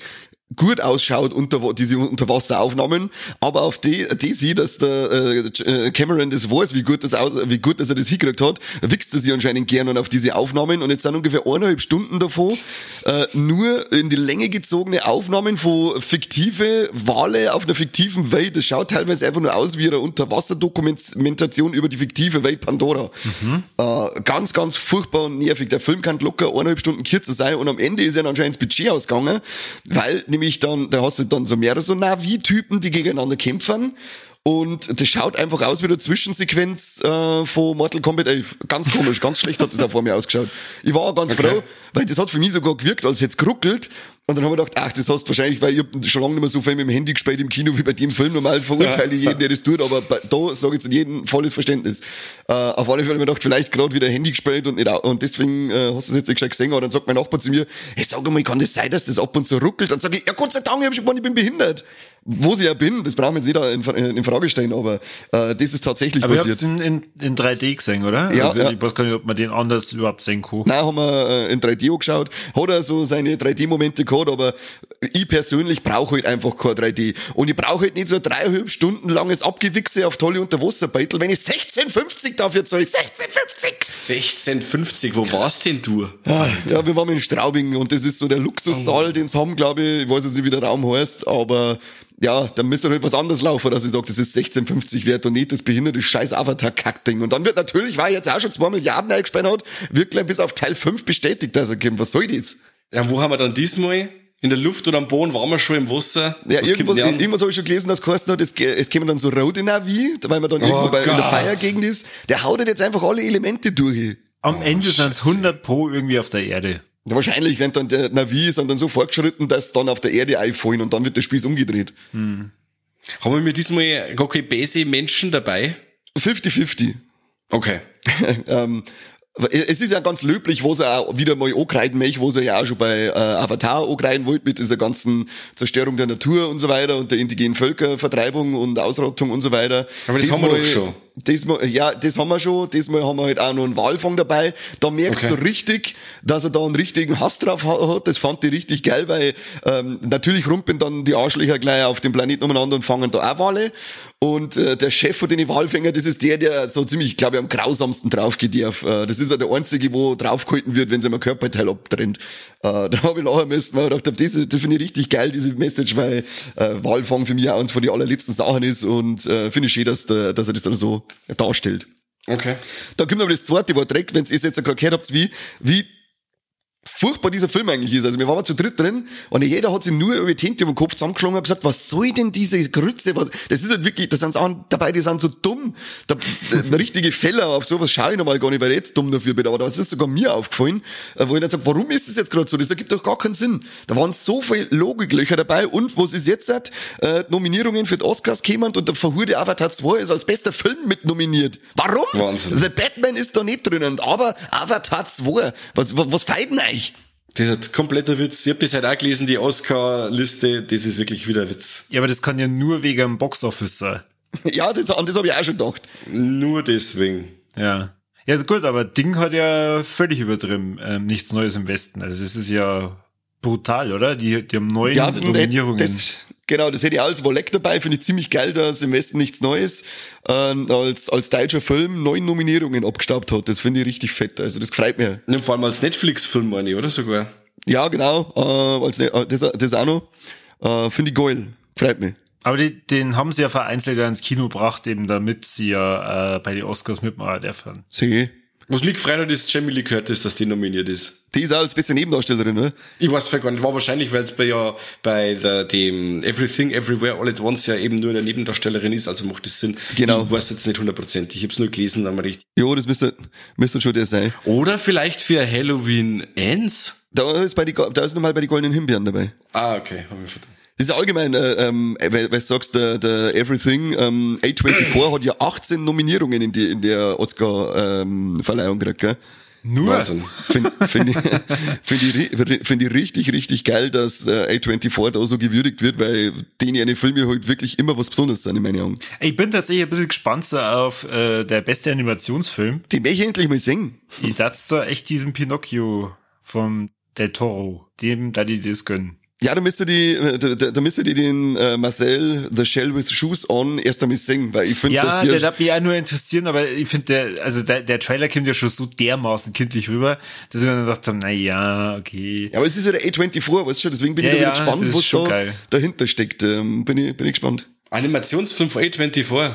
gut ausschaut unter diese Unterwasseraufnahmen, aber auf die, die sieht, dass der äh, Cameron das weiß, wie gut das aus, wie gut dass er das hingekriegt hat, wichst er sich anscheinend gern auf diese Aufnahmen und jetzt sind ungefähr eineinhalb Stunden davon äh, nur in die Länge gezogene Aufnahmen von fiktive Wale auf einer fiktiven Welt. Das schaut teilweise einfach nur aus wie eine Unterwasserdokumentation über die fiktive Welt Pandora. Mhm. Äh, ganz, ganz furchtbar und nervig. Der Film kann locker eineinhalb Stunden kürzer sein und am Ende ist ja anscheinend das Budget ausgegangen, weil nämlich dann, da hast du dann so mehrere so Navi-Typen, die gegeneinander kämpfen. Und das schaut einfach aus wie eine Zwischensequenz äh, von Mortal Kombat 11. Ganz komisch, ganz schlecht hat das auch vor mir ausgeschaut. Ich war auch ganz okay. froh, weil das hat für mich sogar gewirkt, als es geruckelt. Und dann haben wir gedacht, ach, das hast du wahrscheinlich, weil ich hab schon lange nicht mehr so viel mit dem Handy gespielt im Kino wie bei dem Film. Normal verurteile ich jeden, der das tut, aber da sage ich zu jedem volles Verständnis. Äh, auf alle Fälle habe ich mir gedacht, vielleicht gerade wieder Handy gespielt und nicht. Und deswegen äh, hast du es jetzt nicht gesehen. Und dann sagt mein Nachbar zu mir, hey, sag mal, kann das sein, dass das ab und zu ruckelt? Dann sage ich, ja Gott sei Dank, ich, hab schon gemeint, ich bin behindert wo sie ja bin, das brauchen wir jetzt nicht in, in Frage stellen, aber äh, das ist tatsächlich aber passiert. Aber habt in, in 3D gesehen, oder? Ja, also, ja. Ich weiß gar nicht, ob man den anders überhaupt sehen kann. Nein, haben wir äh, in 3D angeschaut, hat er so seine 3D-Momente gehabt, aber ich persönlich brauche halt einfach kein 3D. Und ich brauche halt nicht so dreieinhalb Stunden langes Abgewichse auf tolle Unterwasserbeitel, wenn ich 16,50 dafür zahle. 16,50! 16,50, wo warst denn du? Ja, ja, wir waren in Straubing und das ist so der Luxussaal, oh. den sie haben, glaube ich. Ich weiß jetzt nicht, wie der Raum heißt, aber ja, dann müsste halt was anderes laufen, dass ich sage, das ist 16,50 wert und nicht das behinderte scheiß Avatar-Kack-Ding. Und dann wird natürlich, weil jetzt auch schon zwei Milliarden eingespannt hat, wirklich bis auf Teil 5 bestätigt. Also, was soll das? Ja, wo haben wir dann diesmal? In der Luft oder am Boden waren wir schon im Wasser. Ja, was irgendwas, irgendwas habe ich schon gelesen, dass geheißen hat, es, es kämen dann so rote Navi, weil man dann oh irgendwo bei, in der Feiergegend ist. Der haut jetzt einfach alle Elemente durch. Am Ende sind es 100 Pro irgendwie auf der Erde. Wahrscheinlich, wenn dann der Navi ist dann so fortgeschritten, dass dann auf der Erde einfallen und dann wird der Spieß umgedreht. Hm. Haben wir mit diesmal gar keine base Menschen dabei? 50-50. Okay. ähm, es ist ja ganz löblich, wo sie auch wieder mal angreifen möchte, wo sie ja auch schon bei äh, Avatar angreifen wollte mit dieser ganzen Zerstörung der Natur und so weiter und der indigenen Völkervertreibung und Ausrottung und so weiter. Aber das Diesmal, haben wir doch schon. Diesmal, ja, das haben wir schon. Diesmal haben wir halt auch noch einen Walfang dabei. Da merkst okay. du richtig, dass er da einen richtigen Hass drauf hat. Das fand ich richtig geil, weil ähm, natürlich rumpeln dann die Arschlöcher gleich auf dem Planeten umeinander und fangen da auch Wale. Und äh, der Chef von den Walfängern, das ist der, der so ziemlich, glaube ich, am grausamsten draufgeht. Äh, das ist ja der einzige, wo draufgehalten wird, wenn sie mal Körperteil abtrennt. Äh, da habe ich lachen müssen, weil ich gedacht, das, das finde ich richtig geil, diese Message, weil äh, Walfang für mich auch eins von den allerletzten Sachen ist und äh, finde ich schön, dass, der, dass er das dann so darstellt. Okay. Dann kommt aber das zweite Wort direkt, wenn ihr es jetzt gerade gehört habt, wie, wie furchtbar dieser Film eigentlich ist. Also wir waren zu dritt drin und jeder hat sich nur über die Hände über den Kopf zusammengeschlagen und gesagt, was soll denn diese Grütze? Was, das ist halt wirklich, da sind Sachen dabei, die sind so dumm. Da, da, richtige Fälle, auf sowas schaue ich nochmal gar nicht, weil ich jetzt dumm dafür bin. Aber das ist sogar mir aufgefallen, äh, wo ich dann sage, warum ist das jetzt gerade so? Das ergibt doch gar keinen Sinn. Da waren so viele Logiklöcher dabei und was ist jetzt? Äh, Nominierungen für die Oscars kämen und der verhurde Avatar 2 ist als bester Film mit nominiert. Warum? Wahnsinn. The Batman ist da nicht drinnen, aber Avatar 2, was, was, was feiert denn euch? Das ist kompletter Witz. Ich habe das halt auch gelesen, die Oscar-Liste, das ist wirklich wieder Witz. Ja, aber das kann ja nur wegen dem Boxoffice sein. ja, das, an das habe ich auch schon gedacht. Nur deswegen. Ja. Ja, gut, aber Ding hat ja völlig übertrieben. Ähm, nichts Neues im Westen. Also es ist ja brutal, oder? Die, die haben neun ja, Nominierungen. Das, Genau, das hätte ich als Wolleck dabei, finde ich ziemlich geil, dass im Westen nichts Neues äh, als, als deutscher Film neun Nominierungen abgestaubt hat. Das finde ich richtig fett. Also das freut mich. Ja, vor allem als Netflix-Film, meine ich, oder sogar? Ja, genau. Äh, als, äh, das, das auch noch. Äh, finde ich geil. Freut mich. Aber die, den haben sie ja vereinzelt ins Kino gebracht, eben damit sie ja äh, bei den Oscars mitmachen dürfen. Sie. Was mich gefreut hat, ist Jamie Lee Curtis, dass die nominiert ist. Die ist auch als beste Nebendarstellerin, ne? Ich weiß gar nicht, war wahrscheinlich, weil es bei ja bei der, dem Everything Everywhere All at Once ja eben nur der Nebendarstellerin ist, also macht das Sinn. Genau. Ich weiß jetzt nicht hundertprozentig, ich habe es nur gelesen, dann mal richtig. Jo, das müsste, müsste schon der sein. Oder vielleicht für Halloween Ends? Da ist bei die, da ist nochmal bei die goldenen Himbeeren dabei. Ah, okay, habe ich verdammt. Das ist allgemein, äh, ähm, weil, weil du sagst, der, der Everything, ähm, A24 hat ja 18 Nominierungen in, die, in der Oscar-Verleihung ähm, gekriegt, gell? Nur? Finde find ich, find ich, find ich richtig, richtig geil, dass äh, A24 da so gewürdigt wird, weil denen eine Filme halt wirklich immer was Besonderes sind, in meinen Augen. Ich bin tatsächlich ein bisschen gespannt so auf äh, der beste Animationsfilm. Den möchte ich endlich mal singen. Ich dachte da echt diesen Pinocchio vom Del Toro, dem da die das gönnen. Ja, da müsste die, da, da, da müsste die den äh, Marcel The Shell with Shoes on erst einmal singen, weil ich finde, Ja, dass die der darf mich auch nur interessieren, aber ich finde, der, also der, der Trailer kommt ja schon so dermaßen kindlich rüber, dass ich mir dann gedacht habe, na ja, okay. Ja, aber es ist ja der A24, weißt du, deswegen bin Ja, ich da wieder ja, gespannt, was schon da geil. dahinter steckt. Ähm, bin ich, bin ich gespannt. Animationsfilm von A24.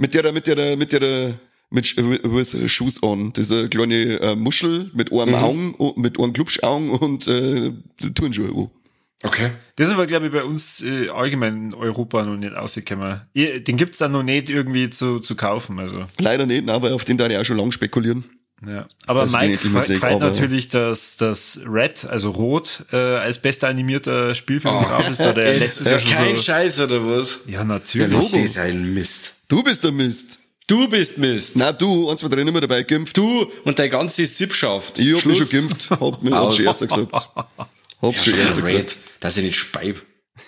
Mit der, mit der, mit der, mit with Shoes on. Eine kleine äh, Muschel mit einem Augen, und- mit einem Glubschaugen und äh, Turnschuhe. an. Okay. Das ist aber, glaube ich, bei uns äh, allgemein in Europa noch nicht rausgekommen. Ihr- Den gibt's dann noch nicht irgendwie zu, zu kaufen, also. Leider nicht, aber auf den darf ich auch schon lang spekulieren. Ja. Aber Das Mike freut natürlich, dass das Red, also Rot, äh, als bester animierter Spielfilm drauf ist. Da der letztes Jahr schon Kein so. Scheiß, oder was? Ja, natürlich. Logo. Das ist ein Mist. Du bist der Mist. Du bist Mist. Na du, eins, zwei, drei, nicht mehr dabei geimpft. Du und deine ganze Sippschaft. Ich hab mich schon geimpft. Hab mir schon erster gesagt. Hab schon erster gesagt. Dass ich nicht speib.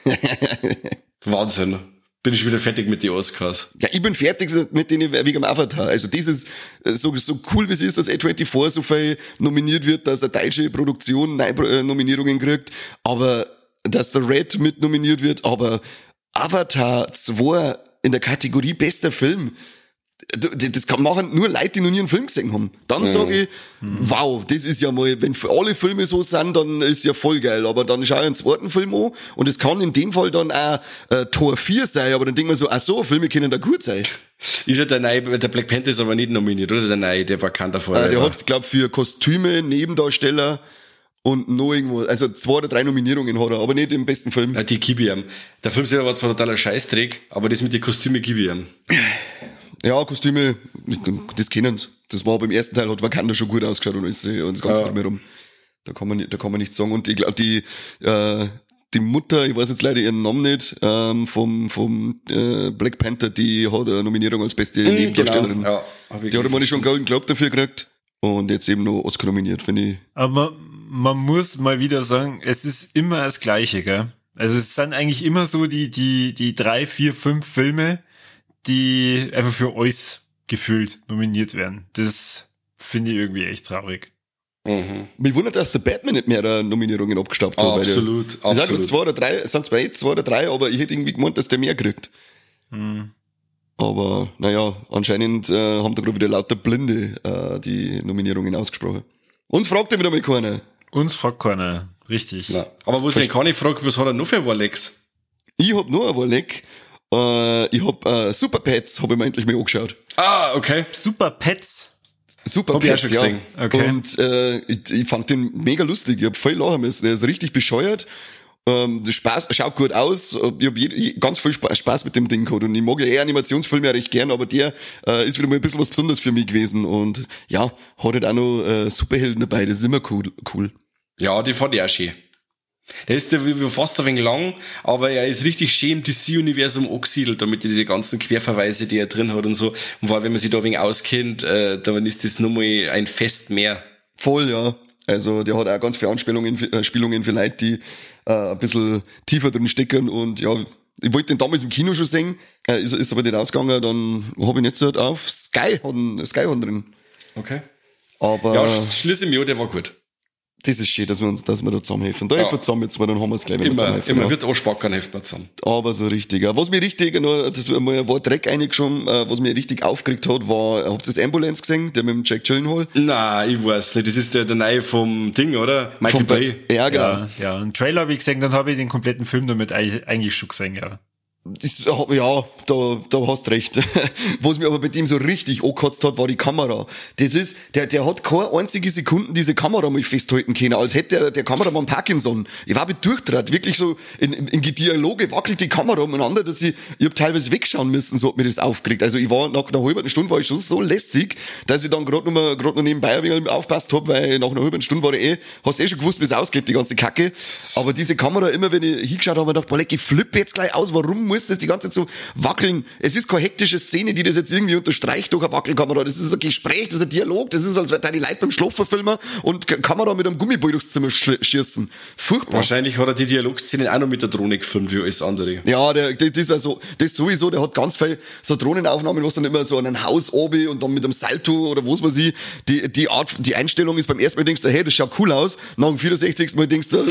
Wahnsinn. Bin ich wieder fertig mit den Oscars. Ja, ich bin fertig mit denen wegen dem Avatar. Also dieses, äh, so, so cool wie es ist, dass A24 so viel nominiert wird, dass eine deutsche Produktion äh, Nominierungen kriegt, aber dass der Red mit nominiert wird, aber Avatar 2 in der Kategorie bester Film, das kann machen nur Leute, die noch nie einen Film gesehen haben. Dann sage ich, wow, das ist ja mal, wenn alle Filme so sind, dann ist ja voll geil. Aber dann schau ich einen zweiten Film an und es kann in dem Fall dann auch äh, Tor 4 sein, aber dann denkt man so, ach so, Filme können da gut sein. Ist ja der neue, der Black Panther ist aber nicht nominiert, oder? Der neue, der Wakanda Äh, Forever. der hat, glaub für Kostüme, Nebendarsteller und noch irgendwo, also zwei oder drei Nominierungen hat er, aber nicht im besten Film. Ja, die ihm. Der Film selber war zwar totaler Scheißdreck, aber das mit den ich ihm. Ja, Kostüme, das kennen sie. Das war beim ersten Teil, hat Wakanda schon gut ausgeschaut und, alles, und das Ganze Ja. drumherum. Da kann man, nicht- da kann man nichts sagen. Und ich glaube, die, äh, die Mutter, ich weiß jetzt leider ihren Namen nicht, ähm, vom, vom äh, Black Panther, die hat eine Nominierung als beste Nebendarstellerin. genau. Ja, hab ich die hat immer schon einen Golden Globe dafür gekriegt. Und jetzt eben noch Oscar nominiert, finde ich. Aber man, man muss mal wieder sagen, es ist immer das Gleiche, gell? Also es sind eigentlich immer so die, die, die drei, vier, fünf Filme, die einfach für euch gefühlt nominiert werden. Das finde ich irgendwie echt traurig. Mhm. Mich wundert, dass der Batman nicht mehr äh, Nominierungen abgestaubt hat. weil der- Absolut, Ich sag nur absolut. zwei oder drei, es sind zwei, zwei oder drei, aber ich hätte irgendwie gemeint, dass der mehr kriegt. Hm. Aber naja, anscheinend äh, haben da gerade wieder lauter Blinde äh, die Nominierungen ausgesprochen. Uns fragt ja wieder mal keiner. Uns fragt keiner. Richtig. Ja. Aber wo sich keine fragt, was hat er noch für Rolex? Ich hab nur ein Wolleck. Äh, ich hab äh, Super Pets, hab ich mir endlich mal angeschaut. Ah, okay. Super Pets. Super Hab Pets, ja. gesehen. Okay. Und äh, ich, ich fand den mega lustig. Ich hab voll lachen müssen. Der ist richtig bescheuert. Ähm, der Spaß schaut gut aus. Ich hab je, ganz viel Spaß, Spaß mit dem Ding gehabt. Und ich mag ja eher Animationsfilme ja recht gern, aber der äh, ist wieder mal ein bisschen was Besonderes für mich gewesen. Und ja, hat halt auch noch äh, Superhelden dabei. Das ist immer cool. cool. Ja, die fand ich auch schön. Der ist ja fast ein wenig lang, aber er ist richtig schön im DC-Universum angesiedelt, damit er diese ganzen Querverweise, die er drin hat und so. Und vor allem, wenn man sich da ein wenig auskennt, äh, dann ist das nochmal ein Fest mehr. Voll, ja. Also der hat auch ganz viele Anspielungen äh, Spielungen für Leute, die äh, ein bisschen tiefer drin stecken. Und ja, ich wollte den damals im Kino schon sehen, äh, ist, ist aber nicht ausgegangen. Dann habe ich jetzt halt auf Sky, Sky drin. Okay. Aber Ja, Sch- Schluss im Jahr, der war gut. Das ist schön, dass wir, uns, dass wir da zusammenhelfen. Da Ja. helfen wir zusammen jetzt mal, dann haben wir es gleich, wenn wir Immer, zusammenhelfen. immer ja. wird anspacken, hilft mir zusammen. Aber so richtig. Ja. Was mir richtig, nur, das war mal ein Wort Dreck eingeschoben, äh, was mir richtig aufgeregt hat, war, habt ihr das Ambulance gesehen, der mit dem Jack Gyllenhaal? Na, ich weiß nicht, das ist der, der neue vom Ding, oder? Michael Bay. Ja, genau. Ja, ja. Einen Trailer habe ich gesehen, dann habe ich den kompletten Film damit eigentlich eigentlich schon gesehen, ja. Das, ja, da, da hast recht. Was mir aber bei dem so richtig angekotzt hat, war die Kamera. Das ist, der, der hat keine einzige Sekunde diese Kamera mal festhalten können, als hätte der, der Kameramann Parkinson. Ich war durchtrat, wirklich so, in, in, in Dialoge wackelt die Kamera umeinander, dass ich, ich hab teilweise wegschauen müssen, so hat mir das aufgeregt. Also ich war, nach einer halben Stunde war ich schon so lästig, dass ich dann gerade noch, grad noch nebenbei ein wenig aufpasst hab, weil nach einer halben Stunde war ich eh, hast eh schon gewusst, wie es ausgeht, die ganze Kacke. Aber diese Kamera, immer wenn ich hingeschaut habe, hab ich gedacht, boah, leck, ich flippe jetzt gleich aus, warum muss das die ganze Zeit so wackeln. Es ist keine hektische Szene, die das jetzt irgendwie unterstreicht durch eine Wackelkamera. Das ist ein Gespräch, das ist ein Dialog, das ist, als wäre die Leute beim Schlafen filmen und Kamera mit einem Gummiball durchs Zimmer schießen. Furchtbar. Wahrscheinlich hat er die Dialogszenen auch noch mit der Drohne gefilmt, wie alles andere. Ja, der, das ist also, das sowieso, der hat ganz viel so Drohnenaufnahmen, was dann immer so an ein Haus obi und dann mit einem Salto oder was weiß ich. Die, die Art, die Einstellung ist beim ersten Mal denkst du, hey, das schaut cool aus. Nach dem 64. Mal denkst du,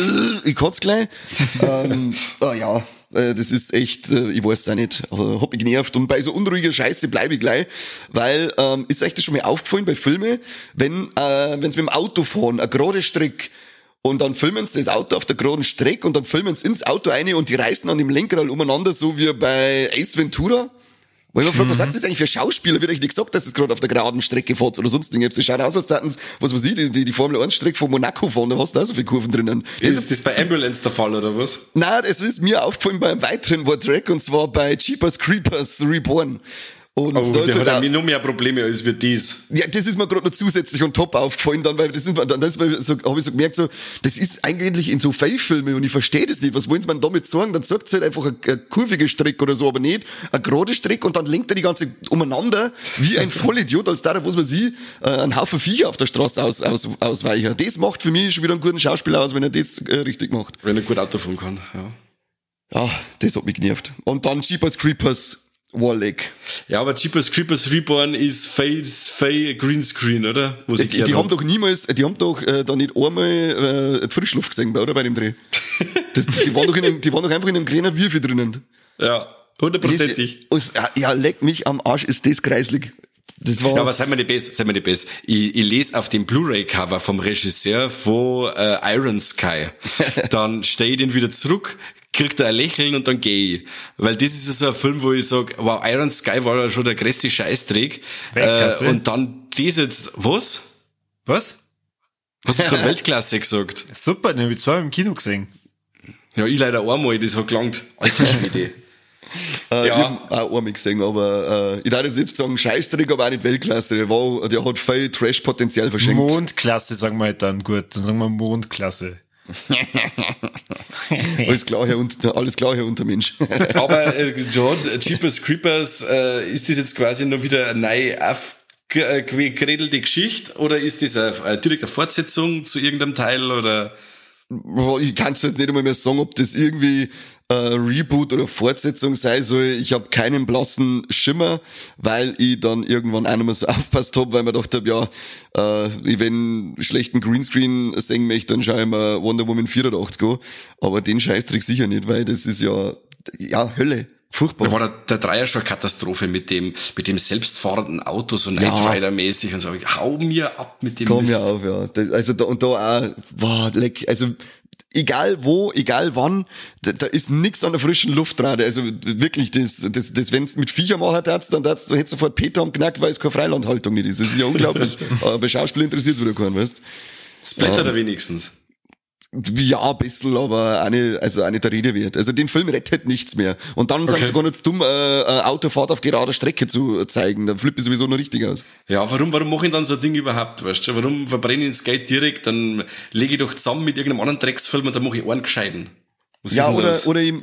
ich kotze gleich. ähm, ah, ja, äh, das ist echt, äh, ich weiß es auch nicht, also, hat mich genervt. Und bei so unruhiger Scheiße bleibe ich gleich, weil, ähm, ist euch das schon mal aufgefallen bei Filmen, wenn, äh, wenn sie mit dem Auto fahren, ein gerade Strick, und dann filmen sie das Auto auf der geraden Strecke und dann filmen sie ins Auto eine und die reißen an dem Lenkrad umeinander, so wie bei Ace Ventura. Weil man fragt, was hat das eigentlich für Schauspieler? Wird euch nicht gesagt, dass es gerade auf der geraden Strecke fährt oder sonst irgendwas? Es schaut aus, als hätten was man sieht, die, die Formel 1 Strecke von Monaco fahren, da hast du auch so viele Kurven drinnen. Ist das bei Ambulance der Fall, oder was? Nein, es ist mir aufgefallen bei einem weiteren Track und zwar bei Jeepers Creepers Reborn. Und oh, da der hat auch noch mehr Probleme als wir dies. Ja, das ist mir gerade noch zusätzlich und top aufgefallen, dann, weil das ist, dann mir so, habe ich so gemerkt, so, das ist eigentlich in so Fake-Filmen und ich verstehe das nicht. Was wollen sie mir damit sagen? Dann sagt sie halt einfach ein, ein kurviger Strick oder so, aber nicht ein gerade Strick und dann lenkt er die ganze umeinander wie ein Vollidiot, als da, was man sieht, äh, einen Haufen Viecher auf der Straße aus, aus, ausweichen. Das macht für mich schon wieder einen guten Schauspieler aus, wenn er das äh, richtig macht. Wenn er gut Auto fahren kann, ja. Ja, das hat mich genervt. Und dann Jeepers Creepers Warlick. Ja, aber Jeepers Creepers Reborn ist Face Fay Greenscreen, oder? Die, die haben doch niemals, die haben doch äh, da nicht einmal äh, Frischluft gesehen, oder? Bei dem Dreh. das, die, waren doch in einem, die waren doch einfach in einem kleinen Würfel drinnen. Ja, hundertprozentig. Ja, leck mich am Arsch, ist das kreislig. Das war ja, aber seid mir die Best, seid mir die Best. Ich, ich lese auf dem Blu-ray-Cover vom Regisseur von äh, Iron Sky. Dann stehe ich wieder zurück, kriegt er ein Lächeln und dann gehe ich. Weil das ist so ein Film, wo ich sage, wow, Iron Sky war ja schon der größte Scheißdreck. Äh, und dann das jetzt, was? Was? Hast du gerade Weltklasse gesagt? Super, den habe ich zweimal im Kino gesehen. Ja, ich leider einmal, das hat gelangt. Alter Schwede. äh, ja. Ich auch einmal gesehen, aber äh, ich darf jetzt nicht sagen Scheißdreck, aber auch nicht Weltklasse. Der, war, der hat viel Trash-Potenzial verschenkt. Mondklasse sagen wir halt dann, gut. Dann sagen wir Mondklasse. alles klar, Herr, alles klar, Herr Untermensch. Aber äh, John, Jeepers Creepers, äh, ist das jetzt quasi nur wieder eine neue aufgeredelte Geschichte oder ist das eine, eine direkte Fortsetzung zu irgendeinem Teil oder? Ich kann es jetzt nicht einmal mehr sagen, ob das irgendwie äh, Reboot oder Fortsetzung sein soll. Ich habe keinen blassen Schimmer, weil ich dann irgendwann einmal so aufpasst habe, weil mir gedacht habe, ja, äh, wenn schlechten Greenscreen singen möchte, dann schaue ich mir Wonder Woman 84 an. Aber den Scheißtrick sicher nicht, weil das ist ja, ja, Hölle. Furchtbar. Da war der, der Dreier schon Katastrophe mit dem, mit dem selbstfahrenden Auto, so Night ja. Rider mäßig und so. Hau mir ab mit dem Komm mir auf, ja. Also da, und da auch, wow, leck, also egal wo, egal wann, da, da ist nix an der frischen Luft gerade. Also wirklich, das, das, das wenn du mit Viecher machen darfst, dann darfst du hättest sofort Peter am Knack, weil es keine Freilandhaltung nicht ist. Das ist ja unglaublich. Aber bei Schauspiel interessiert es wieder keinen, weißt Splatter da wenigstens. Ja, ein bisschen, aber eine, also eine der Rede wert. Also den Film rettet nichts mehr. Und dann okay. sind sie gar nicht dumm, äh, äh, Autofahrt auf gerader Strecke zu zeigen. Dann flippt ich sowieso noch richtig aus. Ja, warum, warum mache ich dann so ein Ding überhaupt, weißt du? Warum verbrenne ich das Geld direkt? Dann lege ich doch zusammen mit irgendeinem anderen Drecksfilm und dann mache ich einen gescheiten. Was ja, oder, oder ich,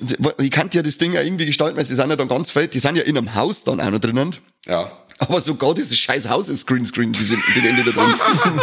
ich kann ja das Ding ja irgendwie gestalten, weil sie sind ja dann ganz fett, die sind ja in einem Haus dann auch noch drinnen. Ja. Aber sogar dieses scheiß Haus ist Greenscreen, die sind die Ende da drin.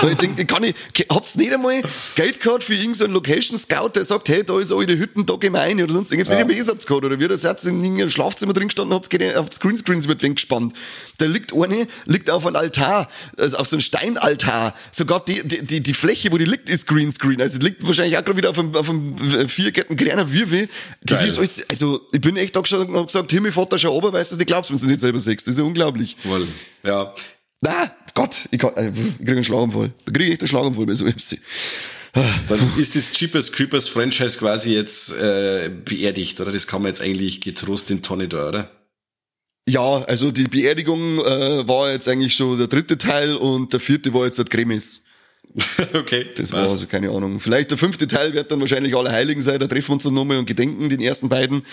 Ich denke, kann ich, habt's nicht einmal Skatecard für irgendeinen Location Scout, der sagt, hey, da ist eure Hütten, da gemein oder sonst irgendwas. Ja. Nicht habt's gehabt, oder wie, da seid in irgendeinem Schlafzimmer drin gestanden, habt's, habt's Greenscreens mit wen gespannt. Da liegt eine, liegt auf einem Altar, also auf so einem Steinaltar. Sogar die, die, die, die Fläche, wo die liegt, ist Greenscreen. Also liegt wahrscheinlich auch gerade wieder auf einem, auf einem vierketten kleiner Wirbel. Das ist alles, also, ich bin echt da gesagt, hab gesagt, Himmel, Vater, schau oben, weißt du, die glaubst, wenn du nicht selber siehst. Das ist ja unglaublich. Voll. Ja. Na, Gott, ich, kann, äh, ich kriege einen Schlaganfall. Da kriege ich echt einen Schlaganfall bei so MC. Dann ist das Jeepers Creepers Franchise quasi jetzt äh, beerdigt, oder? Das kann man jetzt eigentlich getrost in Tonne da, oder? Ja, also die Beerdigung äh, war jetzt eigentlich schon der dritte Teil und der vierte war jetzt der Grimace. okay. Das war also keine Ahnung. Vielleicht der fünfte Teil wird dann wahrscheinlich alle Heiligen sein, da treffen wir uns dann nochmal und gedenken den ersten beiden.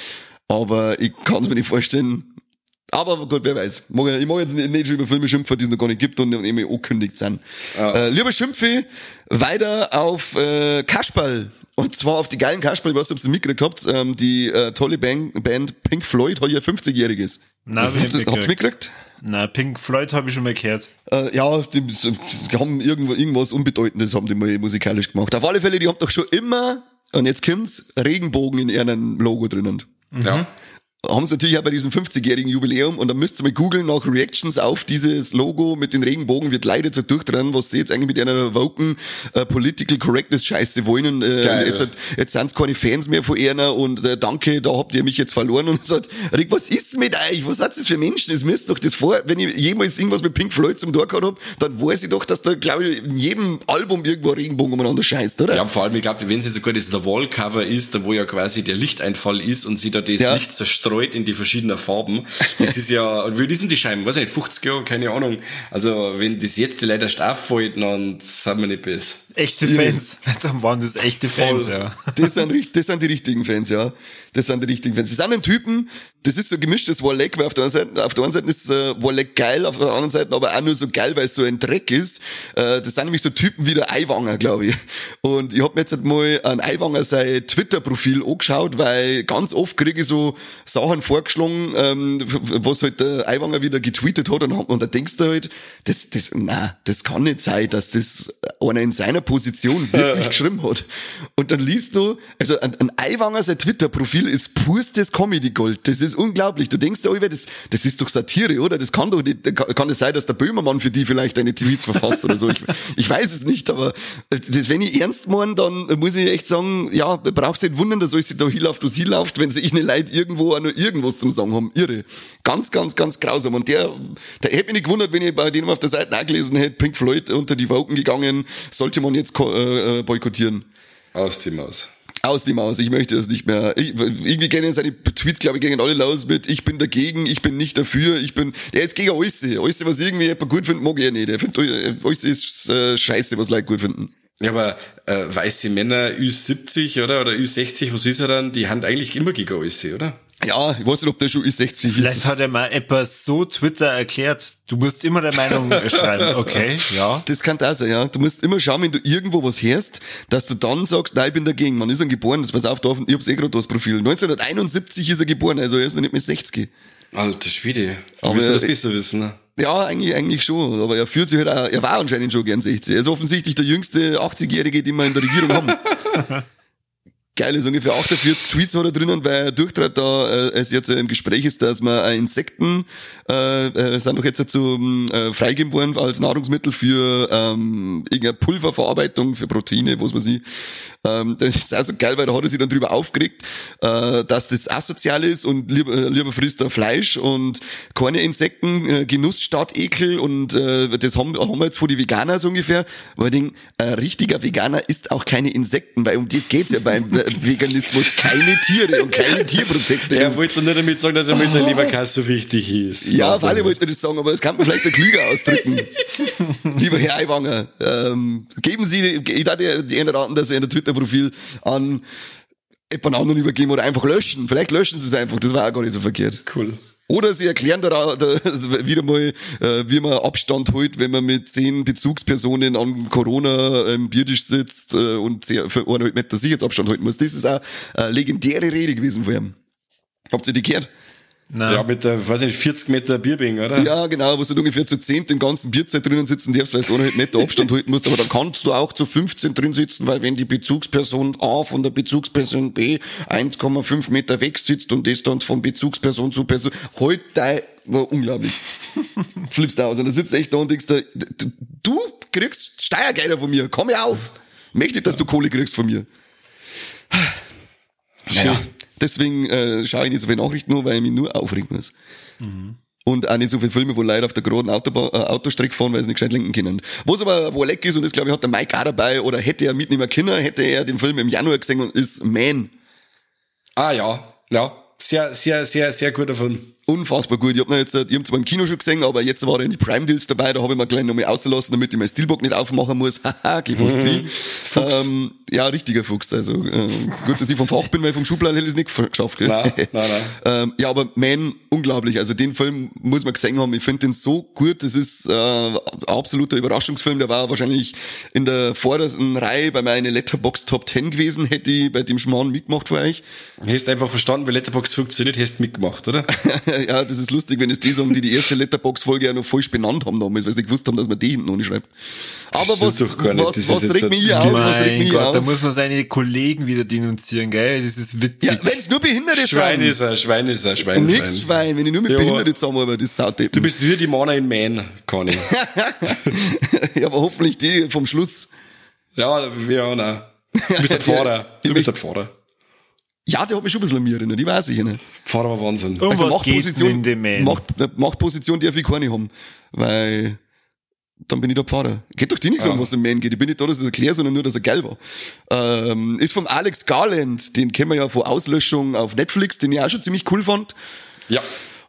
Aber ich kann es mir nicht vorstellen, Aber gut, wer weiß. Ich mag jetzt nicht über Filme schimpfen, die es noch gar nicht gibt und eben angekündigt sind. Ja. Äh, lieber Schimpfe, weiter auf äh, Kasperl. Und zwar auf die geilen Kasperl, ich weiß nicht, ob ihr mitgekriegt habt. Ähm, die äh, tolle Band, Band Pink Floyd hat ja 50-Jähriges. Na, habt ihr mitgekriegt? Na, Pink Floyd habe ich schon mal gehört. Äh, ja, die, die haben irgendwo, irgendwas Unbedeutendes haben die mal musikalisch gemacht. Auf alle Fälle, die haben doch schon immer, und jetzt kommt's, Regenbogen in ihrem Logo drinnen. Mhm. Ja haben sie natürlich auch bei diesem 50-jährigen Jubiläum und da müsst ihr mal googeln nach Reactions auf dieses Logo mit den Regenbogen wird leider so durchdrehen, was sie jetzt eigentlich mit einer woken äh, Political Correctness Scheiße wollen und äh, jetzt, hat, jetzt sind's keine Fans mehr von einer und äh, danke, da habt ihr mich jetzt verloren und sagt, Rick, was ist mit euch? Was seid das für Menschen? Das müsst doch das vor, wenn ich jemals irgendwas mit Pink Floyd zum Tor gehabt hab, dann weiß ich doch, dass da, glaube ich, in jedem Album irgendwo Regenbogen umeinander scheißt, oder? Ja, vor allem, ich glaube, wenn sie sogar das The Wall Cover ist, da wo ja quasi der Lichteinfall ist und sie da das ja. Licht zerstreut zerstreut in die verschiedenen Farben. Das ist ja, wie sind die Scheiben? Weiß ich nicht, 50 Jahre, keine Ahnung. Also, wenn das jetzt leider auffällt, dann sind wir nicht besser. Echte Fans. Dann waren das echte Fans, Voll. ja. Das sind, das sind die richtigen Fans, ja. Das sind die richtigen Fans. Das sind ein Typen, das ist so gemischtes Warleck, weil auf der einen Seite, auf der einen Seite ist äh, Warleck geil, auf der anderen Seite aber auch nur so geil, weil es so ein Dreck ist. Äh, das sind nämlich so Typen wie der Eiwanger, glaube ich. Und ich habe mir jetzt halt mal an Eiwanger sein Twitter-Profil angeschaut, weil ganz oft kriege ich so Sachen vorgeschlagen, ähm, was halt der Eiwanger wieder getweetet hat und, und da denkst du halt, das, das, na, das kann nicht sein, dass das einer in seiner Position wirklich geschrieben hat. Und dann liest du, also ein, ein Eiwanger sein Twitter-Profil ist purstes Comedy-Gold. Das ist unglaublich. Du denkst dir, das, das ist doch Satire, oder? Das kann doch nicht, kann es sein, dass der Böhmermann für die vielleicht eine Tweets verfasst oder so. Ich, ich weiß es nicht, aber das, wenn ich ernst meine, dann muss ich echt sagen, ja, brauchst du nicht wundern, dass alles da hinläuft, wo sie läuft, wenn sie ich eine Leute irgendwo auch nur irgendwas zum Sagen haben. Irre. Ganz, ganz, ganz grausam. Und der, der hätte mich nicht gewundert, wenn ich bei denen auf der Seite nachgelesen hätte, Pink Floyd unter die Woken gegangen, sollte man jetzt äh, äh, boykottieren. Aus die Maus. Aus die Maus, ich möchte das nicht mehr. Ich, irgendwie gehen seine Tweets, glaube ich, gegen alle los mit, ich bin dagegen, ich bin nicht dafür, ich bin, der ist gegen alles. Alles, was irgendwie jemand gut findet, mag er nicht. Er findet, äh, alles ist äh, scheiße, was Leute gut finden. Ja, aber äh, weiße Männer Ü70 oder, oder Ü60, was ist er dann? Die haben eigentlich immer gegen alles, oder? Ja, ich weiß nicht, ob der schon Ü60 ist. Vielleicht hat er mal etwas so Twitter erklärt, du musst immer der Meinung schreiben, okay, ja. Das kann da sein, ja. Du musst immer schauen, wenn du irgendwo was hörst, dass du dann sagst, nein, ich bin dagegen. Man ist dann geboren, das pass auf, da, ich hab's eh gerade das Profil. 1971 ist er geboren, also er ist noch nicht mehr 60. Alter Schwede. Aber du das besser wissen, ne? Ja, eigentlich, eigentlich schon. Aber er fühlt sich halt auch, er war anscheinend schon gern 60. Er ist offensichtlich der jüngste 80-Jährige, den wir in der Regierung haben. geil ist, ungefähr 48 Tweets hat er drinnen, weil er durchtrat da äh, es jetzt im Gespräch ist, dass man äh, Insekten äh, äh, sind doch jetzt dazu äh, freigegeben worden als Nahrungsmittel für ähm, irgendeine Pulververarbeitung für Proteine, was man sie. Ähm, das ist also geil, weil da hat er sich dann drüber aufgeregt, äh, dass das asozial ist und lieber, äh, lieber frisst er Fleisch und keine Insekten, äh, Genuss statt Ekel und äh, das haben, haben wir jetzt vor die Veganer so ungefähr. Aber ich denke, ein richtiger Veganer isst auch keine Insekten, weil um das geht's ja beim Veganismus. Keine Tiere und keine Tierprodukte. Er wollte nur damit sagen, dass er mit seinem Leberkass so wichtig ist. Ja, weil ich wollte das sagen, aber das kann man vielleicht der klüger ausdrücken. Lieber Herr Eiwanger, ähm, geben Sie, ich dachte, die raten, dass er in der Twitter-Profil an jemand anderen übergeben oder einfach löschen. Vielleicht löschen Sie es einfach, das war auch gar nicht so verkehrt. Cool. Oder sie erklären da, wieder mal, äh, wie man Abstand holt, wenn man mit zehn Bezugspersonen an Corona im Biertisch sitzt äh, und für eineinhalb Meter Sicherheitsabstand halten muss. Das ist auch eine legendäre Rede gewesen von ihm. Habt ihr die gehört? Nein. Ja, mit der, weiß nicht, 40 Meter Bierbing, oder? Ja, genau, wo du ungefähr zu 10 im ganzen Bierzeit drinnen sitzen darfst, weil du eineinhalb Meter Abstand halten musst, aber dann kannst du auch zu 15 drin sitzen, weil wenn die Bezugsperson A von der Bezugsperson B 1,5 Meter weg sitzt und das dann von Bezugsperson zu Person, halt dein, war unglaublich. Flippst aus und da sitzt echt da und denkst, du kriegst Steuergelder von mir, komm her auf. Möchte, dass du Kohle kriegst von mir. Naja. Deswegen äh, schaue ich nicht so viele Nachrichten nur, weil ich mich nur aufregen muss. Mhm. Und auch nicht so viele Filme, wo Leute auf der geraden Autobahn, äh, Autostrecke fahren, weil sie nicht gescheit lenken können. Was aber wo leck ist, und das glaube ich hat der Mike auch dabei, oder hätte er mitnehmen können, hätte er den Film im Januar gesehen und ist Man. Ah ja, ja. Sehr, sehr, sehr, sehr guter Film. Unfassbar gut. Ich habe jetzt, ich hab zwar im Kino schon gesehen, aber jetzt war er in die Prime Deals dabei, da habe ich mir gleich nochmal ausgelassen, damit ich mein Steelbook nicht aufmachen muss. Haha, gewusst wie. Ähm, ja, richtiger Fuchs. Also äh, gut, dass ich vom Fach bin, weil vom Schubladen hätte ich es nicht geschafft. Gell? Nein, nein, nein. ähm, ja, aber Man, unglaublich. Also den Film muss man gesehen haben. Ich finde den so gut. Das ist äh, ein absoluter Überraschungsfilm. Der war wahrscheinlich in der vordersten Reihe bei meiner Letterbox Top 10 gewesen, hätte ich bei dem Schmarrn mitgemacht für euch. Hast einfach verstanden, wie Letterbox funktioniert, hast mitgemacht, oder? ja, das ist lustig, wenn es die sagen, die die erste Letterbox-Folge ja noch falsch benannt haben damals, weil sie gewusst haben, dass man die hinten noch nicht schreibt. Aber was, was, was ist regt mich auf? Was regt mich Gott, da auf? muss man seine Kollegen wieder denunzieren, gell? Das ist witzig. Ja, wenn es nur Behinderte Schwein sind. ist er, Schwein ist er, Schwein, Nix Schwein. Schwein, wenn ich nur mit Ja, Behinderte zusammenarbeite, das ist saudeppen. Du bist wie die Mana in Man, Conny. ja, aber hoffentlich die vom Schluss. ja, ja, nein. Du bist ein Fahrer. Du bist ein Fahrer. Ja, der hat mich schon ein bisschen an mich erinnert, ich weiß ich nicht. Fahrer war Wahnsinn. Um was geht's denn in dem Man? Macht, Machtposition darf ich keine haben, weil dann bin ich der Pfarrer. Geht doch dir nichts Ja. um, was im Man geht. Ich bin nicht da, dass ich es erkläre, sondern nur, dass er geil war. Ähm, ist vom Alex Garland, den kennen wir ja von Auslöschung auf Netflix, den ich auch schon ziemlich cool fand. Ja.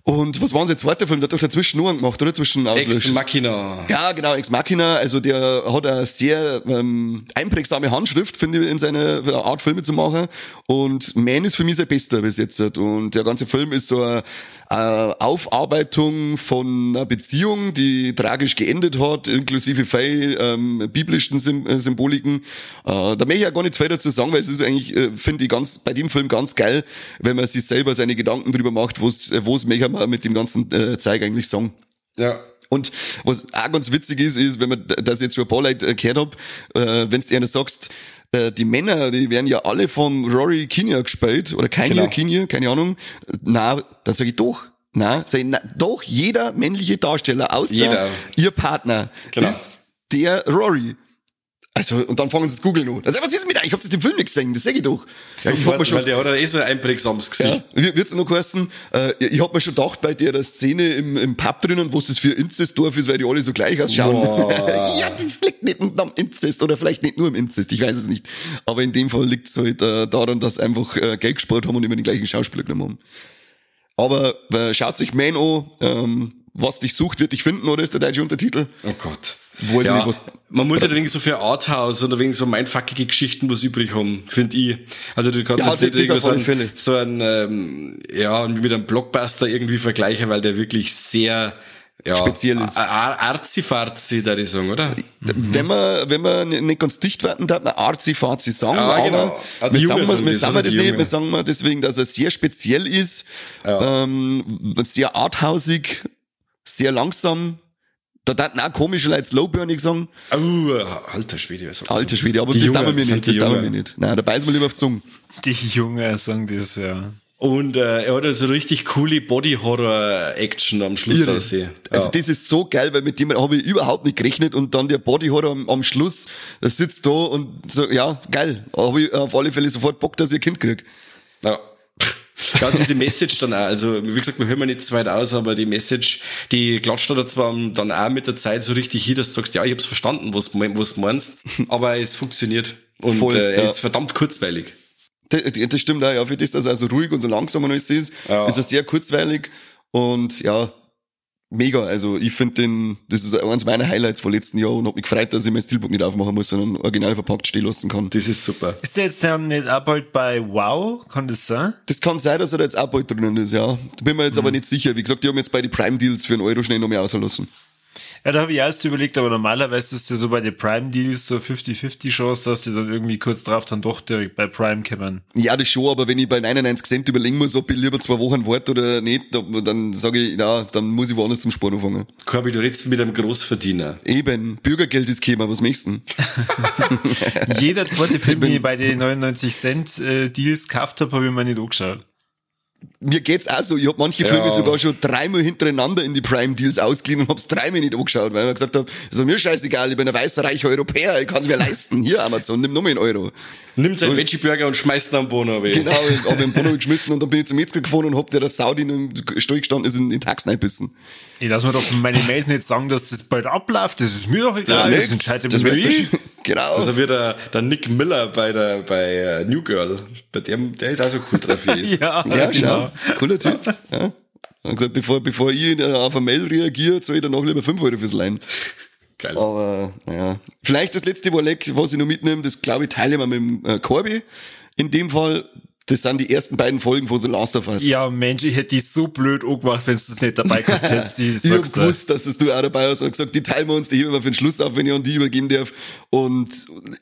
Und was war unser zweiter Film? Der hat doch dazwischen nur gemacht, oder? Zwischen Ex Auslöschung. Machina. Ja, genau, Ex Machina, also der hat eine sehr ähm, einprägsame Handschrift, finde ich, in seiner Art Filme zu machen. Und Man ist für mich sein bester bis jetzt. Und der ganze Film ist so eine, eine Aufarbeitung von einer Beziehung, die tragisch geendet hat, inklusive viel ähm, biblischen äh, Symboliken. Äh, da möchte ich ja gar nicht viel dazu sagen, weil es ist eigentlich, äh, finde ich, ganz bei dem Film ganz geil, wenn man sich selber seine Gedanken drüber macht, wo's wo's möchte man mit dem ganzen äh, Zeug eigentlich sagen. Ja. Und was auch ganz witzig ist, ist, wenn man das jetzt schon ein paar Leute äh, gehört hab, äh, wenn du einer sagst, äh, die Männer, die werden ja alle vom Rory Kinnear gespielt, oder Kinnear, Genau. Kinnear, keine Ahnung. Na, dann sage ich doch. Na, sag ich, na, doch, jeder männliche Darsteller, außer Jeder. ihr Partner, Genau. ist der Rory. Also, und dann fangen sie zu googeln an. Also, was ist mit euch? Ich hab das im Film nicht gesehen, das sag ich doch. Ja, ich hab mir schon, weil der hat ja eh so ein einprägsames Gesicht. ja, wird's noch heißen? Äh, ich hab mir schon gedacht, bei der Szene im, im Pub drinnen, wo es das für Inzestdorf ist, weil die alle so gleich ausschauen. Ja, das liegt nicht am Inzest oder vielleicht nicht nur im Inzest, ich weiß es nicht. Aber in dem Fall liegt's halt äh, daran, dass sie einfach äh, Geld gespart haben und immer den gleichen Schauspieler genommen haben. Aber äh, schaut sich Man an, ähm, was dich sucht, wird dich finden, oder ist der deutsche Untertitel? Oh Gott. Ich ja, nicht, man muss ja wegen so für Arthouse oder wegen so mindfuckige Geschichten was übrig haben, finde ich. Also du kannst Ja, jetzt nicht so ein, so ein ähm, ja, mit einem Blockbuster irgendwie vergleichen, weil der wirklich sehr ja, Speziell ist. Arzi-Farzi, da ich sagen, oder? Wenn man, wenn man nicht ganz dicht werden darf, man arzi fazi sagen, Ja, aber genau. Ah, die wir sagen, wir, wir das, sagen oder? das Die nicht, wir sagen mal deswegen, dass er sehr speziell ist, ähm, sehr arthausig, sehr langsam, da darf auch komische Leute slowburnig sagen, Oh, alter Schwede, was alter Schwede, aber Die das Jungen, darf mir sind nicht, das darf mir Jungen. nicht. Nein, da beißen wir lieber auf die Zunge. Die Jungen sagen das, ja. Und äh, er hat also richtig coole Body-Horror-Action am Schluss Irre. aussehen. Also Ja. das ist so geil, weil mit dem habe ich überhaupt nicht gerechnet und dann der Body Horror am, am Schluss, der sitzt da und so, ja, geil, habe ich auf alle Fälle sofort Bock, dass ich ein Kind krieg. Ja. Ja, diese Message dann auch, also wie gesagt, wir hören nicht zu weit aus, aber die Message, die klatscht da zwar dann auch mit der Zeit so richtig hin, dass du sagst, ja, ich hab's verstanden, was, du- was du meinst, aber es funktioniert und Voll, äh, er ja. ist verdammt kurzweilig. Das, das stimmt auch, ja, für das, dass er so ruhig und so langsam und alles ist, Ja. ist er sehr kurzweilig und ja, mega. Also ich finde den, das ist eines meiner Highlights vom letzten Jahr und hab mich gefreut, dass ich mein Steelbook nicht aufmachen muss, sondern original verpackt stehen lassen kann. Das ist super. Ist der jetzt dann nicht auch bald bei Wow? Kann das sein? Das kann sein, dass er da jetzt auch bald drinnen ist, ja. Da bin mir jetzt aber nicht sicher. Wie gesagt, die haben jetzt bei den Prime Deals für einen Euro schnell noch mehr auslassen. Ja, da habe ich erst überlegt, aber normalerweise ist ja so bei den Prime-Deals so 50-50 Chance, dass die dann irgendwie kurz drauf dann doch direkt bei Prime kommen. Ja, das schon, aber wenn ich bei 99 Cent überlegen muss, ob ich lieber zwei Wochen warte oder nicht, dann sage ich, ja, dann muss ich woanders zum Sport anfangen. Corby, du redest mit einem Großverdiener. Eben, Bürgergeld ist gekommen, was möchtest du denn? Jeder zweite Film, den ich bei den 99 Cent äh, Deals gekauft habe, habe ich mir nicht angeschaut. Mir geht's auch so. Ich hab manche Filme sogar schon dreimal hintereinander in die Prime Deals ausgeliehen und hab's dreimal nicht angeschaut, weil ich mir gesagt hab, ist mir scheißegal, ich bin ein weißer, reicher Europäer, ich kann's mir leisten. Hier, Amazon, nimm nochmal einen Euro. Nimm seinen Veggie-Burger und schmeißt ihn am Bono weg. Genau, ich hab den Bono geschmissen und dann bin ich zum Metzger gefahren und hab der das Saudi im Stall gestanden ist in den Tax reinbissen. Ich lass mir doch von meinen Mails nicht sagen, dass das bald abläuft. Das ist mir doch egal. das entscheidet das mir wird ich. das, genau. Also wie der, der Nick Miller bei der bei äh, New Girl. Bei dem, der ist auch so cool drauf. Ja, ja, genau. schau. Cooler Typ. Ja. Er hat gesagt, bevor, bevor ich äh, auf eine Mail reagiere, soll ich dann noch lieber 5 Euro fürs Leihen. Geil. Aber, naja. Vielleicht das letzte Wolleck, was ich noch mitnehme, das glaube ich teile ich mal mit dem äh, Corby. In dem Fall, das sind die ersten beiden Folgen von The Last of Us. Ja, Mensch, ich hätte die so blöd angemacht, wenn du das nicht dabei gehabt hättest. Ich hab gewusst, dass das du auch dabei hast und gesagt, die teilen wir uns, die heben wir für den Schluss auf, wenn ich an die übergeben darf. Und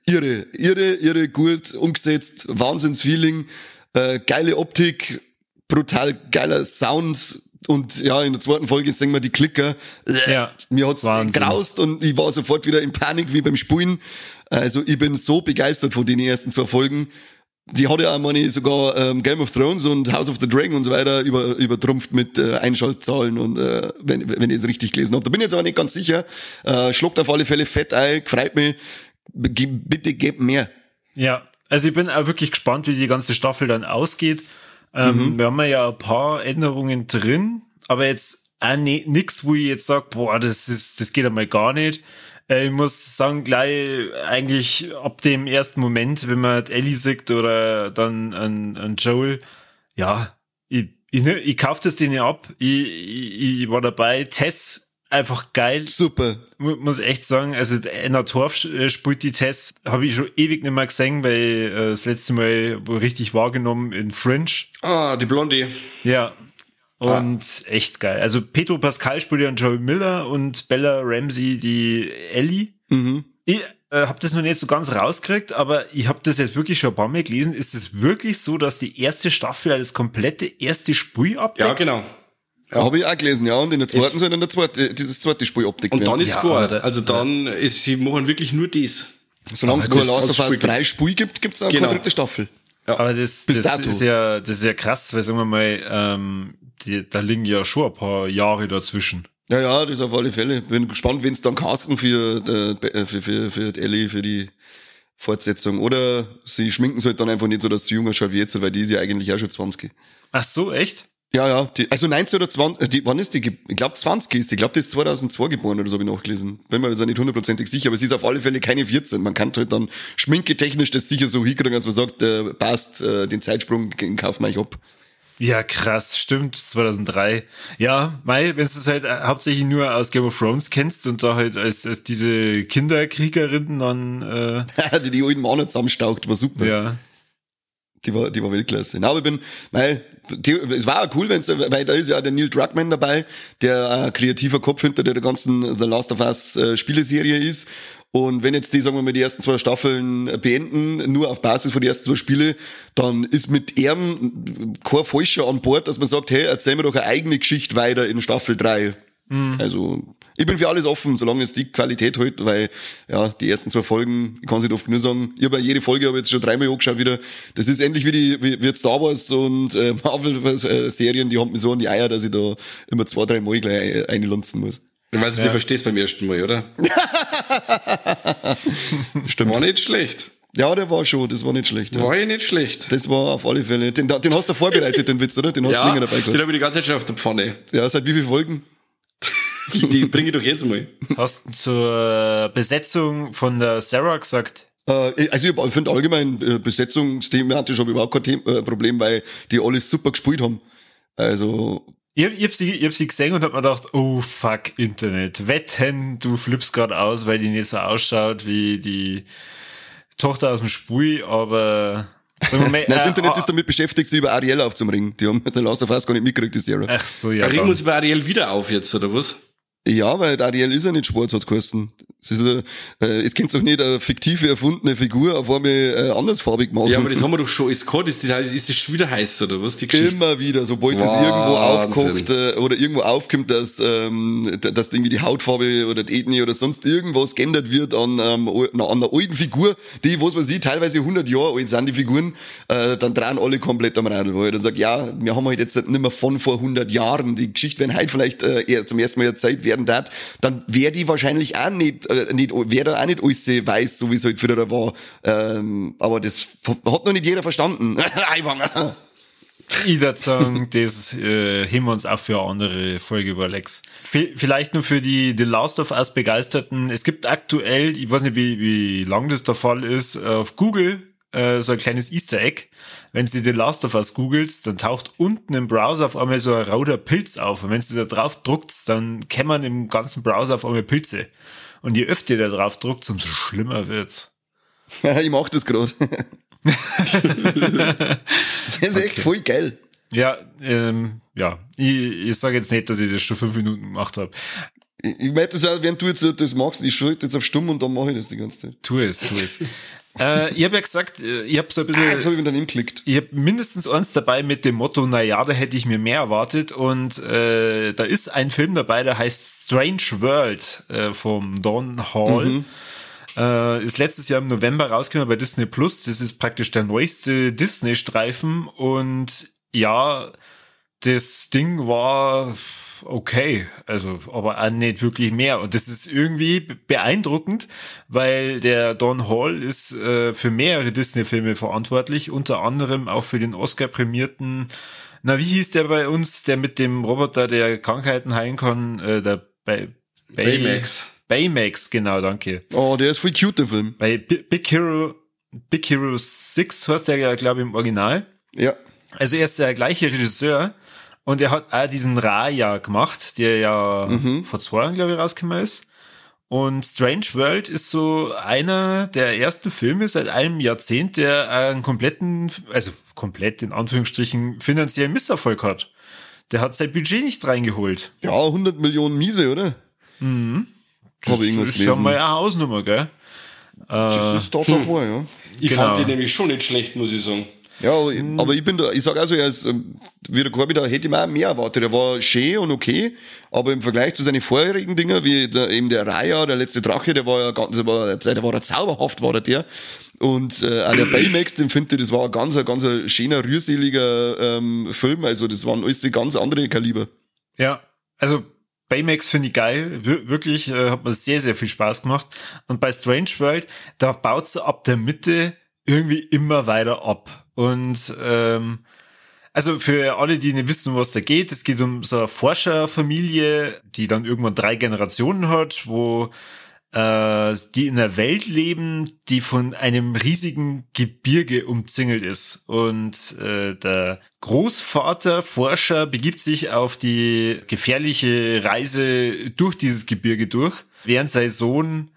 irre, irre, irre gut umgesetzt, Wahnsinnsfeeling, äh, geile Optik, brutal geiler Sound und ja, in der zweiten Folge singen wir die Klicker. Ja, Mir hat's Wahnsinn. graust und ich war sofort wieder in Panik wie beim Spulen. Also ich bin so begeistert von den ersten zwei Folgen. Die hat ja auch meine, sogar ähm, Game of Thrones und House of the Dragon und so weiter über, übertrumpft mit äh, Einschaltzahlen und äh, wenn, wenn ich es richtig gelesen habe. Da bin ich jetzt aber nicht ganz sicher. Äh, schluckt auf alle Fälle fett ein, gefreut mich. Ge bitte gebt mehr. Ja, also ich bin auch wirklich gespannt, wie die ganze Staffel dann ausgeht. Ähm, Wir haben ja ein paar Änderungen drin, aber jetzt auch ne, nix, wo ich jetzt sag, boah, das ist, das geht einmal gar nicht. Äh, ich muss sagen, gleich eigentlich ab dem ersten Moment, wenn man Ellie sieht oder dann an, an Joel, ja, ich, ich, ne- ich kauf das denen ab. Ich, ich, ich war dabei. Tess, einfach geil. Super. Mu- muss echt sagen, also Anna Torf äh, spielt die Tests, habe ich schon ewig nicht mehr gesehen, weil äh, das letzte Mal richtig wahrgenommen in Fringe. Ah, die Blondie. Ja. Und echt geil. Also Pedro Pascal spielt ja Joel Miller und Bella Ramsey die Ellie. Ich äh, habe das noch nicht so ganz rausgekriegt, aber ich habe das jetzt wirklich schon ein paar Mal gelesen. Ist es wirklich so, dass die erste Staffel das komplette erste Spiel abdeckt? Ja, genau. Ja. Habe ich auch gelesen, ja. Und in der zweiten soll dann der zweite, dieses zweite Spiel Optik Und dann ist Ja, gut. Also dann ist, sie machen wirklich nur das. Solange es Aber kein das- Last of Us Spiel 3 Spiel gibt, gibt's auch Genau. keine dritte Staffel. Aber das, das ist ja, das ist ja krass, weil sagen wir mal, ähm, die, da liegen ja schon ein paar Jahre dazwischen. Ja, ja, das auf alle Fälle. Bin gespannt, wen es dann casten für, äh, für, für, für die Ellie, für die Fortsetzung. Oder sie schminken halt dann einfach nicht so, dass sie jünger schaut wie jetzt, weil die ist ja eigentlich auch schon 20. Ach so, echt? Ja, ja, die, also 19 oder 20, äh, die, wann ist die, ich glaube 20 ist, die. ich glaube, die ist 2002 geboren oder so, habe ich nachgelesen. Bin mir also nicht hundertprozentig sicher, aber sie ist auf alle Fälle keine 14. Man kann halt dann schminketechnisch das sicher so hinkriegen, als man sagt, äh, passt, äh, den Zeitsprung, kaufen wir euch ab. Ja, krass, stimmt, 2003. Ja, Mai, wenn du es halt äh, hauptsächlich nur aus Game of Thrones kennst und da halt als, als diese Kinderkriegerin dann, äh, die die alten Männer zusammenstaucht, war super. ja. Die war, die war Weltklasse. Na, aber ich bin, weil, die, es war auch cool, wenn's, weil da ist ja auch der Neil Druckmann dabei, der ein kreativer Kopf hinter der ganzen The Last of Us äh, Spieleserie ist. Und wenn jetzt die, sagen wir mal, die ersten zwei Staffeln beenden, nur auf Basis von den ersten zwei Spiele, dann ist mit ihm kein Falscher an Bord, dass man sagt, hey, erzähl mir doch eine eigene Geschichte weiter in Staffel 3. Also, ich bin für alles offen, solange es die Qualität hält, weil, ja, die ersten zwei Folgen, ich kann es nicht oft nur sagen, ich habe ja jede Folge habe jetzt schon dreimal angeschaut wieder. Das ist ähnlich wie die, wie, wie Star Wars und äh, Marvel-Serien, die haben mir so an die Eier, dass ich da immer zwei, drei Mal gleich einlunzen muss. Weil du es nicht verstehst beim ersten Mal, oder? Stimmt. War nicht schlecht. Ja, der war schon, das war nicht schlecht. Ja. War ja nicht schlecht. Das war auf alle Fälle. Den, den hast du vorbereitet, den Witz, oder? Den hast du länger dabei den gesagt. habe ich die ganze Zeit schon auf der Pfanne. Ja, seit wie vielen Folgen? Die bringe ich doch jetzt mal. Hast du zur Besetzung von der Sarah gesagt? Äh, also ich finde allgemein äh, besetzungsthematisch habe ich überhaupt kein äh, Problem, weil die alles super gespielt haben. Also Ich, ich, hab sie, ich hab sie gesehen und hab mir gedacht, oh fuck, Internet. Wetten, du flippst grad aus, weil die nicht so ausschaut wie die Tochter aus dem Spiel, aber sagen wir mal, Nein, das äh, Internet ah, ist damit beschäftigt, sie über Ariel aufzumringen. Die haben den Last of Us gar nicht mitgekriegt, die Serie. Ach so, ja. Regen wir uns bei Ariel wieder auf jetzt, oder was? Ja, weil Ariel ist ja nicht schwarz, hat's geheißen. Es ist, äh, äh, es kennt doch nicht eine fiktive, erfundene Figur auf einmal äh, andersfarbig machen. Ja, aber das haben wir doch schon alles gehabt. Ist das, ist das schon wieder heiß, oder was? Die Geschichte. Immer wieder, sobald das Wahnsinn. irgendwo aufkocht äh, oder irgendwo aufkommt, dass, ähm, dass irgendwie die Hautfarbe oder die Ethnie oder sonst irgendwas geändert wird an, ähm, an einer alten Figur, die, was weiß ich, teilweise 100 Jahre alt sind, die Figuren, äh, dann drehen alle komplett am Radl, weil ich dann sag, ja, wir haben halt jetzt nicht mehr von vor 100 Jahren, die Geschichte, wenn heute vielleicht äh, eher zum ersten Mal erzählt werden darf, dann wäre die wahrscheinlich auch nicht, äh, nicht wäre da auch nicht alles weiß, so wie es halt früher war. Ähm, aber das hat noch nicht jeder verstanden. Eiwanger. Ich würde sagen, das äh, heben wir uns auch für eine andere Folge über Lex. Vielleicht nur für die The Last of Us Begeisterten. Es gibt aktuell, ich weiß nicht, wie, wie lang das der Fall ist, auf Google äh, so ein kleines Easter Egg. Wenn du The Last of Us googelst, dann taucht unten im Browser auf einmal so ein rauter Pilz auf. Und wenn du da drauf druckst, dann kämmern im ganzen Browser auf einmal Pilze. Und je öfter ihr da drauf druckt, umso schlimmer wird's. Ja, ich mach das gerade. das ist echt okay. voll geil. Ja, ähm, ja. Ich, ich sage jetzt nicht, dass ich das schon fünf Minuten gemacht habe. Ich, ich merke das auch, während du jetzt das machst, ich schalte jetzt auf stumm und dann mache ich das die ganze Zeit. Tu es, tu es. äh, ich habe ja gesagt, äh, ich habe so ein bisschen. Ah, jetzt habe ich wieder geklickt. Ich habe mindestens eins dabei mit dem Motto, na ja, da hätte ich mir mehr erwartet. Und äh, da ist ein Film dabei, der heißt Strange World äh, vom Don Hall. Mhm. Äh, ist letztes Jahr im November rausgekommen bei Disney Plus. Das ist praktisch der neueste Disney-Streifen. Und ja, das Ding war okay, also aber auch nicht wirklich mehr. Und das ist irgendwie beeindruckend, weil der Don Hall ist äh, für mehrere Disney-Filme verantwortlich, unter anderem auch für den Oscar-prämierten, na wie hieß der bei uns, der mit dem Roboter, der Krankheiten heilen kann, äh, der bei Baymax. Baymax, genau, danke. Oh, der ist voll cute, der Film. Bei Big Hero, Big Hero 6 heißt der ja, glaube ich, im Original. Ja. Also er ist der gleiche Regisseur und er hat auch diesen Raya gemacht, der ja mhm. vor zwei Jahren, glaube ich, rausgekommen ist. Und Strange World ist so einer der ersten Filme seit einem Jahrzehnt, der einen kompletten, also komplett in Anführungsstrichen finanziellen Misserfolg hat. Der hat sein Budget nicht reingeholt. Ja, 100 Millionen Miese, oder? Mhm. Das Hab ich ist gelesen. ja mal eine Hausnummer, gell? Das ist doch hm. wahr, ja. Ich genau. fand die nämlich schon nicht schlecht, muss ich sagen. Ja, aber ich bin da, ich sag also, er ist, ähm, wie der Corby da hätte ich mir auch mehr erwartet. Er war schön und okay, aber im Vergleich zu seinen vorherigen Dinger, wie der, eben der Raya, der letzte Drache, der war ja ganz, der war, ja zauberhaft, war der, der. Und äh, auch der Baymax, den finde ich, das war ein ganz, ein ganz ein schöner, rührseliger ähm, Film. Also das waren alles die ganz andere Kaliber. Ja, also Baymax finde ich geil. Wir wirklich äh, hat mir sehr, sehr viel Spaß gemacht. Und bei Strange World, da baut so ab der Mitte irgendwie immer weiter ab. Und ähm, also für alle, die nicht wissen, was da geht, es geht um so eine Forscherfamilie, die dann irgendwann drei Generationen hat, wo äh, die in einer Welt leben, die von einem riesigen Gebirge umzingelt ist. Und äh, der Großvater, Forscher, begibt sich auf die gefährliche Reise durch dieses Gebirge durch, während sein Sohn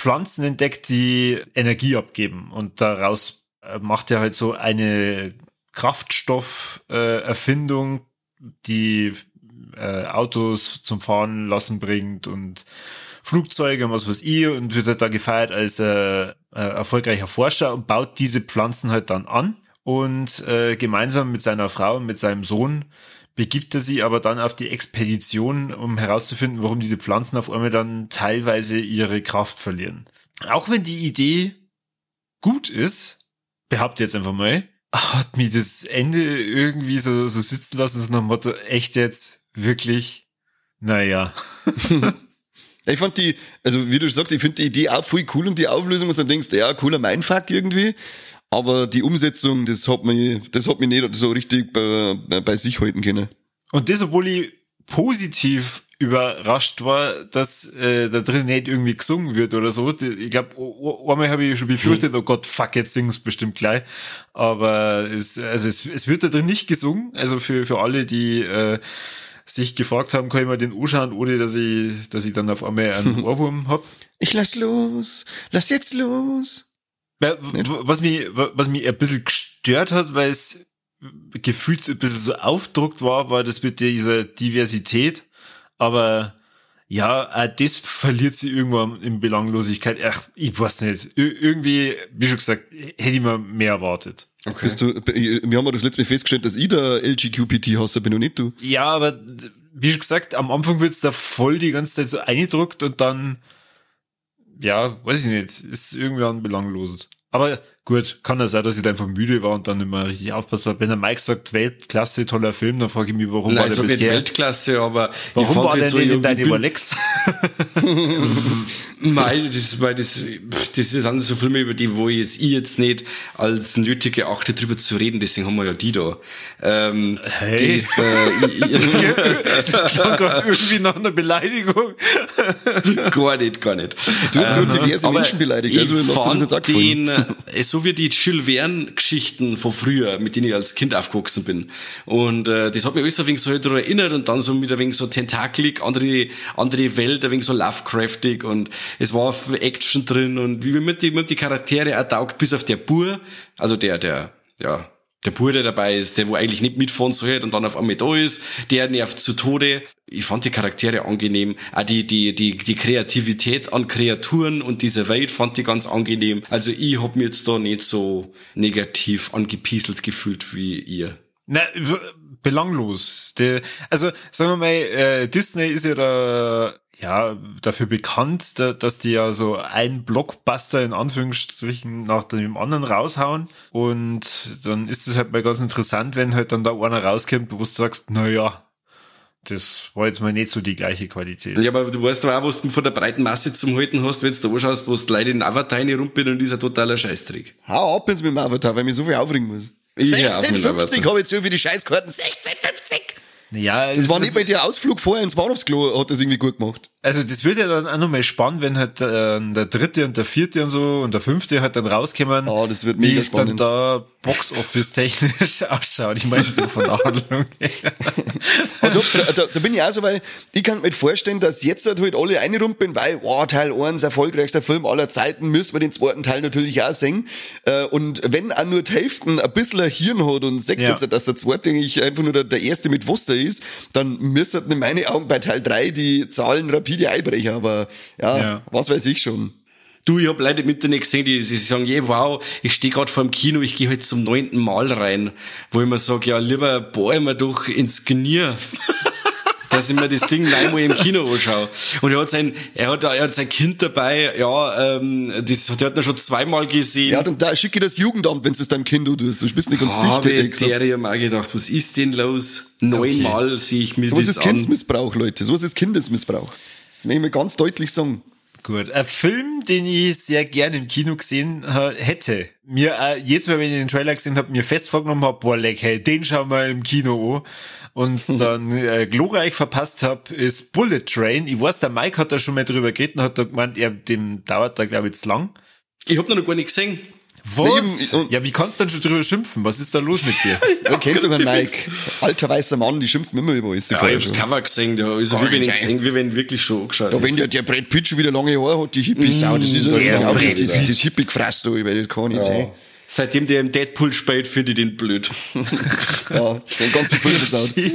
Pflanzen entdeckt, die Energie abgeben. Und daraus äh, macht er halt so eine Kraftstofferfindung, die äh, Autos zum Fahren lassen bringt und Flugzeuge und was weiß ich und wird halt da gefeiert als äh, äh, erfolgreicher Forscher und baut diese Pflanzen halt dann an und äh, gemeinsam mit seiner Frau und mit seinem Sohn begibt er sie aber dann auf die Expedition, um herauszufinden, warum diese Pflanzen auf einmal dann teilweise ihre Kraft verlieren. Auch wenn die Idee gut ist, behaupte jetzt einfach mal, hat mich das Ende irgendwie so, so sitzen lassen, so nach dem Motto, echt jetzt, wirklich, naja. Ich fand die, also wie du sagst, ich finde die Idee auch voll cool und die Auflösung, was du denkst, ja, cooler Mindfuck irgendwie. Aber die Umsetzung, das hat mich, das hat mich nicht so richtig bei, bei sich halten können. Und das, obwohl ich positiv überrascht war, dass äh, da drin nicht irgendwie gesungen wird oder so. Ich glaube, einmal habe ich schon befürchtet, oh Gott, fuck, jetzt sing's bestimmt gleich. Aber es, also es, es wird da drin nicht gesungen. Also für, für alle, die äh, sich gefragt haben, kann ich mal den anschauen, ohne dass ich, dass ich dann auf einmal einen Ohrwurm hab. Ich lass los, lass jetzt los. Was mich, was mich ein bisschen gestört hat, weil es gefühlt ein bisschen so aufdruckt war, war das mit dieser Diversität. Aber ja, das verliert sie irgendwann in Belanglosigkeit. Ach, ich weiß nicht. irgendwie, wie schon gesagt, hätte ich mir mehr erwartet. Okay. Bist du, wir haben ja das letzte Mal festgestellt, dass ich der LGQPT-Hasser bin und nicht du. Ja, aber wie schon gesagt, am Anfang wird's da voll die ganze Zeit so eingedruckt und dann, ja, weiß ich nicht, ist irgendwann belanglos. Aber gut, kann ja sein, dass ich da einfach müde war und dann immer richtig aufpasst habe. Wenn der Mike sagt, Weltklasse, toller Film, dann frage ich mich, warum Nein, war der bisher? Weltklasse, aber warum war der so nicht in deine Rolex? Mei, das, weil das, das sind so Filme, über die, wo ich es ich jetzt nicht als nötig erachte, drüber zu reden, deswegen haben wir ja die da. Ähm, Hey. Das, äh, Das klang gerade irgendwie nach einer Beleidigung. gar nicht, gar nicht. Du hast gerade diverse Menschen beleidigt, also lass dir das jetzt auch den, äh, so wie die Jules Verne-Geschichten von früher, mit denen ich als Kind aufgewachsen bin. Und äh, das hat mich alles ein wenig so daran erinnert und dann so mit ein wenig so tentakelig, andere, andere Welt, ein wenig so Lovecraftig und es war Action drin und wie mir die, die Charaktere auch taugt, bis auf der Bur, also der, der, ja, der Bur, der dabei ist, der wo eigentlich nicht mitfahren soll und dann auf einmal da ist, der nervt zu Tode. Ich fand die Charaktere angenehm. Auch die, die, die, die Kreativität an Kreaturen und diese Welt fand ich ganz angenehm. Also ich hab mir jetzt da nicht so negativ angepieselt gefühlt wie ihr. Na, belanglos. Der, also, sagen wir mal, äh, Disney ist ja da, ja, dafür bekannt, da, dass die ja so ein Blockbuster in Anführungsstrichen nach dem anderen raushauen. Und dann ist es halt mal ganz interessant, wenn halt dann da einer rauskommt, wo du sagst, na ja, das war jetzt mal nicht so die gleiche Qualität. Ja, aber du weißt doch auch, was du von der breiten Masse zum Halten hast, wenn du da anschaust, wo du Leute in Avatar rumpeln und ist ein totaler Scheißdreck. Hau ab jetzt mit dem Avatar, weil mich so viel aufregen muss. Ich hör auf mit dem 16,50 Avatar. habe ich jetzt für die Scheißkarten. 16,50! Ja, Das war nicht bei dir Ausflug vorher ins Bahnhofsklo, hat das irgendwie gut gemacht. Also das wird ja dann auch nochmal spannend, wenn halt äh, der dritte und der vierte und so und der fünfte halt dann rauskommen. Oh, das wird wie mega es dann da Box-Office technisch ausschaut. Ich meine, so von der Handlung. Und da, da, da bin ich auch so, weil ich kann mir vorstellen, dass jetzt halt, halt alle einrumpeln, weil, wow, Teil 1, erfolgreichster Film aller Zeiten, müssen wir den zweiten Teil natürlich auch sehen. Äh, Und wenn auch nur die Hälfte ein bisschen ein Hirn hat und sagt Ja. jetzt, dass der zweite eigentlich einfach nur der, der erste mit Wasser ist, dann müssen in meinen Augen bei Teil 3 die Zahlen rapide einbrechen. Aber ja, Ja. was weiß ich schon. Du, ich hab Leute mit nicht gesehen, die, die sagen, je, wow, ich stehe gerade vor dem Kino, ich gehe heute zum neunten Mal rein. Wo ich mir sage, ja, lieber bohr ich mir doch ins Knie. dass ich mir das Ding einmal im Kino anschaue. Und er hat sein, er hat, er hat sein Kind dabei, ja, ähm, das hat, der hat ihn schon zweimal gesehen. Ja, dann da schicke ich das Jugendamt, wenn du es deinem Kind tust. Du bist nicht ganz dicht, hätte Habe ich auch gedacht, was ist denn los? Neunmal sehe ich mir Sowas das ist an. Kindsmissbrauch, Leute. Sowas ist Kindesmissbrauch. Das möchte ich mir ganz deutlich sagen. Gut. Ein Film, den ich sehr gerne im Kino gesehen ha- hätte. Mir äh, jedes Mal, wenn ich den Trailer gesehen habe, mir fest vorgenommen habe, boah, leck, hey, den schauen wir im Kino an. Und dann äh, glorreich verpasst habe, ist Bullet Train. Ich weiß, der Mike hat da schon mal drüber geredet und hat da gemeint, er, dem dauert da, glaube ich, jetzt lang. Ich hab noch gar nicht gesehen. Was? eben, und- ja, wie kannst du dann schon drüber schimpfen? Was ist da los mit dir? Du kennst sogar ganz Mike. Alter weißer Mann, die schimpfen immer über alles. Die Ja, ich vorher hab's. Cover gesehen, ja, also Gar wie wenn gesehen, wie wenn ich wirklich schon angeschaut Ja, wenn der, der Brett Pitt schon wieder lange Haare hat, die Hippies, mm, das ist ja der auch Brett das, das Hippie gefressen, da, weil das kann ich nicht sehen. Seitdem der im Deadpool spielt, finde ich den blöd. Ja, den ganzen Film. Regie,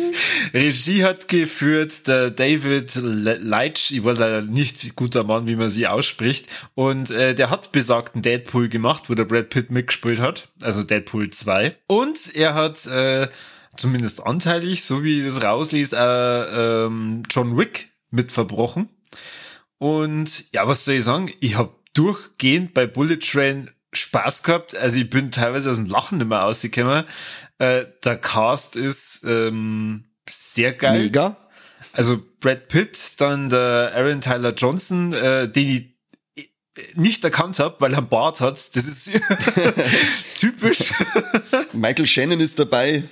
Regie hat geführt der David Le- Leitch, ich weiß leider nicht, guter Mann, wie man sie ausspricht. Und äh, der hat besagten Deadpool gemacht, wo der Brad Pitt mitgespielt hat, also Deadpool 2. Und er hat äh, zumindest anteilig, so wie ich das rauslese, äh, ähm, John Wick mit verbrochen. Und ja, was soll ich sagen? Ich habe durchgehend bei Bullet Train Spaß gehabt. Also ich bin teilweise aus dem Lachen nicht mehr rausgekommen. Äh, der Cast ist ähm, sehr geil. Mega. Also Brad Pitt, dann der Aaron Tyler Johnson, äh, den ich nicht erkannt habe, weil er einen Bart hat. Das ist typisch. Michael Shannon ist dabei.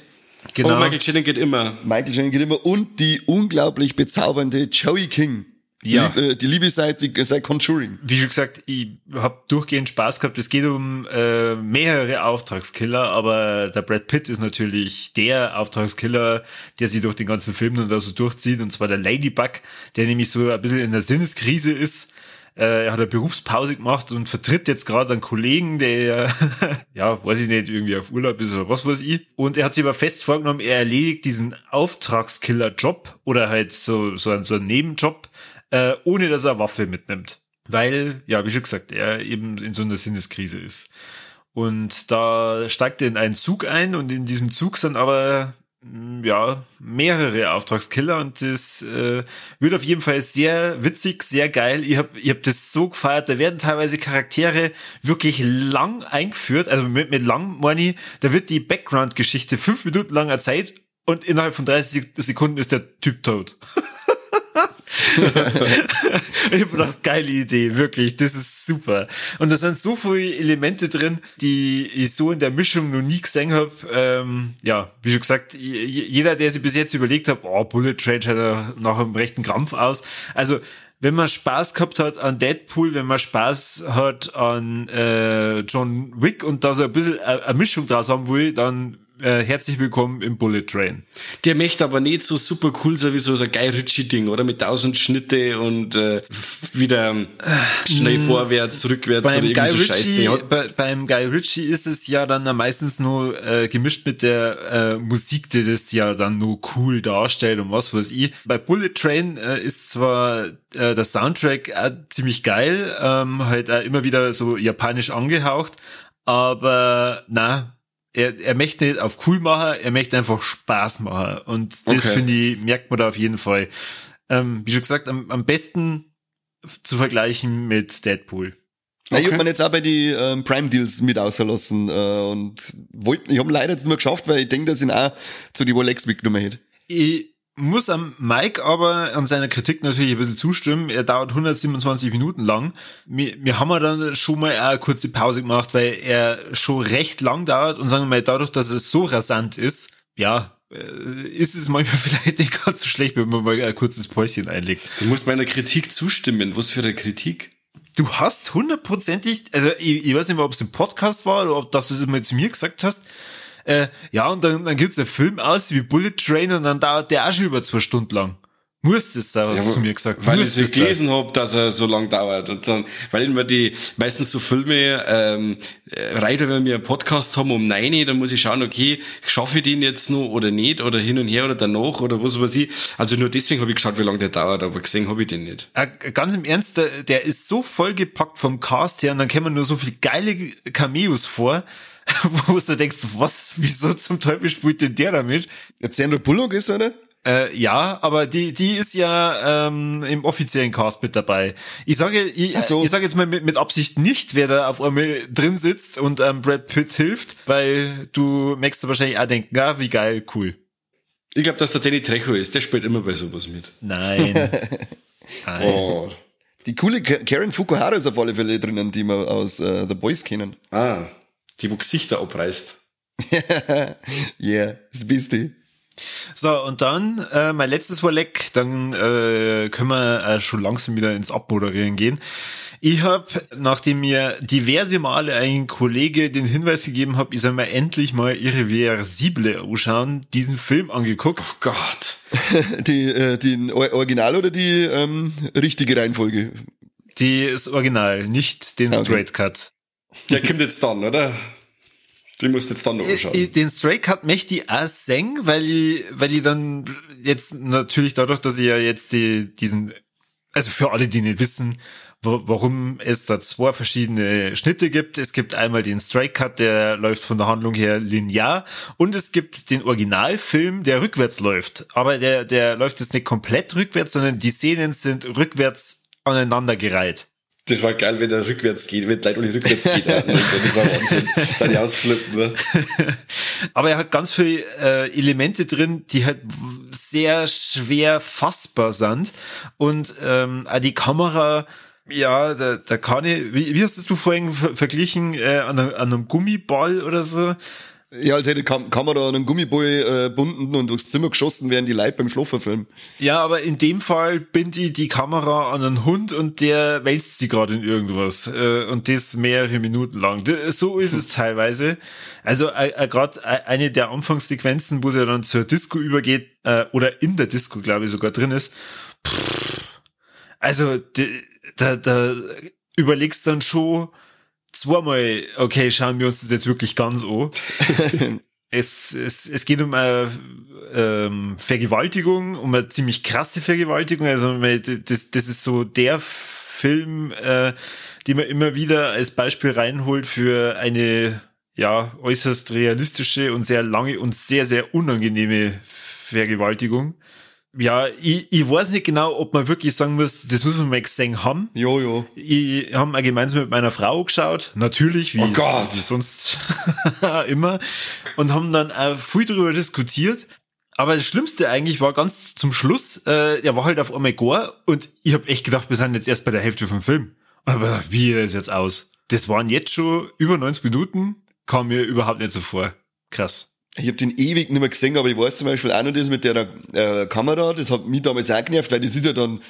genau. Oh, Michael Shannon geht immer. Michael Shannon geht immer. Und die unglaublich bezaubernde Joey King. Ja. Die, die liebe Seite, seit Conjuring. wie schon gesagt, ich habe durchgehend Spaß gehabt. Es geht um äh, mehrere Auftragskiller, aber der Brad Pitt ist natürlich der Auftragskiller, der sich durch den ganzen Film dann da so durchzieht, und zwar der Ladybug, der nämlich so ein bisschen in der Sinneskrise ist. Äh, er hat eine Berufspause gemacht und vertritt jetzt gerade einen Kollegen, der, ja, weiß ich nicht, irgendwie auf Urlaub ist oder was weiß ich. Und er hat sich aber fest vorgenommen, er erledigt diesen Auftragskiller-Job oder halt so, so, ein, so einen Nebenjob, äh, ohne dass er Waffe mitnimmt. Weil, ja, wie schon gesagt, er eben in so einer Sinneskrise ist. Und da steigt er in einen Zug ein und in diesem Zug sind aber mm, ja mehrere Auftragskiller und das äh, wird auf jeden Fall sehr witzig, sehr geil. Ich hab, ich hab das so gefeiert. Da werden teilweise Charaktere wirklich lang eingeführt. Also mit, mit lang ich, da wird die Background-Geschichte fünf Minuten lang erzählt und innerhalb von 30 Sekunden ist der Typ tot. ich habe gedacht, geile Idee, wirklich, das ist super. Und da sind so viele Elemente drin, die ich so in der Mischung noch nie gesehen habe. Ähm, ja, wie schon gesagt, jeder, der sich bis jetzt überlegt hat, oh, Bullet Train schaut nach einem rechten Krampf aus. Also wenn man Spaß gehabt hat an Deadpool, wenn man Spaß hat an äh, John Wick und da so ein bisschen eine Mischung draus haben will, dann äh, herzlich willkommen im Bullet Train. Der möchte aber nicht so super cool sein wie so, so ein Guy Ritchie-Ding, oder? Mit tausend Schnitte und äh, wieder schnell äh, vorwärts, rückwärts beim oder irgendwie Guy so Ritchie, Scheiße. Bei, beim Guy Ritchie ist es ja dann meistens nur äh, gemischt mit der äh, Musik, die das ja dann nur cool darstellt und was weiß ich. Bei Bullet Train äh, ist zwar äh, der Soundtrack äh, ziemlich geil, ähm, halt äh, immer wieder so japanisch angehaucht, aber na, er, er möchte nicht auf cool machen, er möchte einfach Spaß machen. Und das Okay. finde ich, merkt man da auf jeden Fall. Ähm, wie schon gesagt, am, am besten zu vergleichen mit Deadpool. Ja, ich Okay. hab mir jetzt auch bei die ähm, Prime-Deals mit ausgelassen äh, und wollt, ich habe leider jetzt nur geschafft, weil ich denke, dass ich ihn auch zu die Rolex mitgenommen hätte. Ich muss am Mike aber an seiner Kritik natürlich ein bisschen zustimmen. Er dauert 127 Minuten lang. Wir, wir haben ja dann schon mal eine kurze Pause gemacht, weil er schon recht lang dauert und sagen wir mal, dadurch, dass es so rasant ist, ja, äh, ist es manchmal vielleicht nicht ganz so schlecht, wenn man mal ein kurzes Päuschen einlegt. Du musst meiner Kritik zustimmen. Was für eine Kritik? Du hast hundertprozentig, also ich, ich weiß nicht mehr, ob es im Podcast war oder ob das du es mal zu mir gesagt hast. Äh, ja, und dann, dann gibt's einen Film aus wie Bullet Train und dann dauert der auch schon über zwei Stunden lang. Muss das sein, hast du zu mir gesagt. Weil Muss ich das gelesen hab, dass er so lang dauert. Und dann, weil immer die meistens so Filme ähm, äh, reiter, wenn wir einen Podcast haben um neun, dann muss ich schauen, okay, schaffe ich den jetzt noch oder nicht oder hin und her oder danach oder was weiß ich. Also nur deswegen habe ich geschaut, wie lange der dauert, aber gesehen habe ich den nicht. Äh, ganz im Ernst, der, der ist so vollgepackt vom Cast her und dann kommen nur so viele geile Cameos vor, wo du denkst, was, wieso zum Teufel spielt denn der damit? Jetzt Sandra Bullock ist, oder? Äh, ja, aber die, die ist ja ähm, im offiziellen Cast mit dabei. Ich sage, ich, so. ich sage jetzt mal mit, mit Absicht nicht, wer da auf einmal drin sitzt und ähm, Brad Pitt hilft, weil du merkst du wahrscheinlich auch denken, ja, wie geil, cool. Ich glaube, dass der Danny Trejo ist, der spielt immer bei sowas mit. Nein. Nein. Oh. Die coole Ka- Karen Fukuhara ist auf alle Fälle drinnen, die wir aus äh, The Boys kennen. Ah, die wo Gesichter abreißt. yeah, das Beste. So, und dann äh, mein letztes war leck, dann äh, können wir äh, schon langsam wieder ins Abmoderieren gehen. Ich habe, nachdem mir diverse Male ein Kollege den Hinweis gegeben hat, ich soll mir endlich mal Irreversible anschauen, diesen Film angeguckt. Oh Gott. Die, äh, die Or- Original oder die ähm, richtige Reihenfolge? Die ist Original, nicht den Okay. Straight Cut. Der kommt jetzt dann, oder? Die musst jetzt dann noch Ich- anschauen. Den Straight Cut möchte ich auch singen, weil ich, weil ich dann jetzt natürlich dadurch, dass ich ja jetzt die, diesen, also für alle, die nicht wissen, wa- warum es da zwei verschiedene Schnitte gibt. Es gibt einmal den Straight Cut, der läuft von der Handlung her linear und es gibt den Originalfilm, der rückwärts läuft. Aber der, der läuft jetzt nicht komplett rückwärts, sondern die Szenen sind rückwärts aneinandergereiht. Das war geil, wenn er rückwärts geht, wenn die Leute alle rückwärts geht. Das war Wahnsinn. Dann die ausflippen. Ne? Aber er hat ganz viele äh, Elemente drin, die halt sehr schwer fassbar sind. Und ähm, die Kamera, ja, da, da kann ich, wie, wie hast du vorhin ver verglichen, äh, an, einem, an einem Gummiball oder so? Ja, als hätte die Kam Kamera an einen Gummiball äh, bunden und durchs Zimmer geschossen, während die Leute beim Schlafen filmen. Ja, aber in dem Fall binde ich die Kamera an einen Hund und der wälzt sie gerade in irgendwas. Äh, und das mehrere Minuten lang. So ist es teilweise. Also äh, äh, gerade eine der Anfangssequenzen, wo sie dann zur Disco übergeht, äh, oder in der Disco, glaube ich, sogar drin ist. Pff, also da, da überlegst dann schon zweimal, okay, schauen wir uns das jetzt wirklich ganz an. Es, es, es geht um eine ähm, Vergewaltigung, um eine ziemlich krasse Vergewaltigung. Also das, das ist so der Film, äh, den man immer wieder als Beispiel reinholt für eine ja äußerst realistische und sehr lange und sehr, sehr unangenehme Vergewaltigung. Ja, ich, ich weiß nicht genau, ob man wirklich sagen muss, das muss man mal gesehen haben. Jo, jo. Ich haben auch gemeinsam mit meiner Frau geschaut, natürlich, wie, Oh Gott. wie sonst immer, und haben dann auch viel darüber diskutiert. Aber das Schlimmste eigentlich war ganz zum Schluss, äh, er war halt auf Omegor und ich habe echt gedacht, wir sind jetzt erst bei der Hälfte vom Film. Aber wie ist jetzt aus? Das waren jetzt schon über 90 Minuten, kam mir überhaupt nicht so vor. Krass. Ich habe den ewig nicht mehr gesehen, aber ich weiß zum Beispiel auch noch das mit der äh, Kamera, das hat mich damals auch genervt, weil das ist ja dann,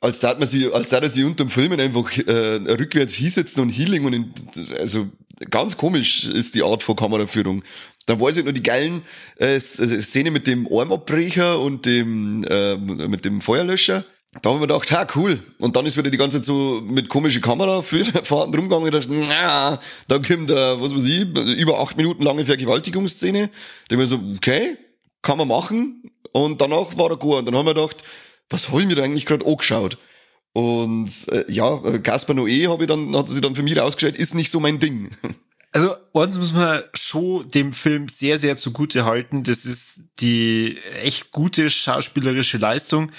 als da man sie, als da sie unterm Filmen einfach äh, rückwärts hinsetzen und Healing und in, also ganz komisch ist die Art von Kameraführung. Dann war es halt nur die geilen äh, Szene mit dem Armabbrecher und dem äh, mit dem Feuerlöscher. Da haben wir gedacht, ha, cool. Und dann ist wieder die ganze Zeit so mit komische Kamerafahrten rumgegangen und dachte, na, da kommt da, was weiß ich, über acht Minuten lange Vergewaltigungsszene. Da haben wir so, okay, kann man machen. Und danach war er gut. Und dann haben wir gedacht, was habe ich mir da eigentlich gerade angeschaut? Und äh, ja, äh, Gaspar Noé habe ich dann, hat sich dann für mich rausgestellt, ist nicht so mein Ding. Also, uns muss man schon dem Film sehr, sehr zugute halten. Das ist die echt gute schauspielerische Leistung.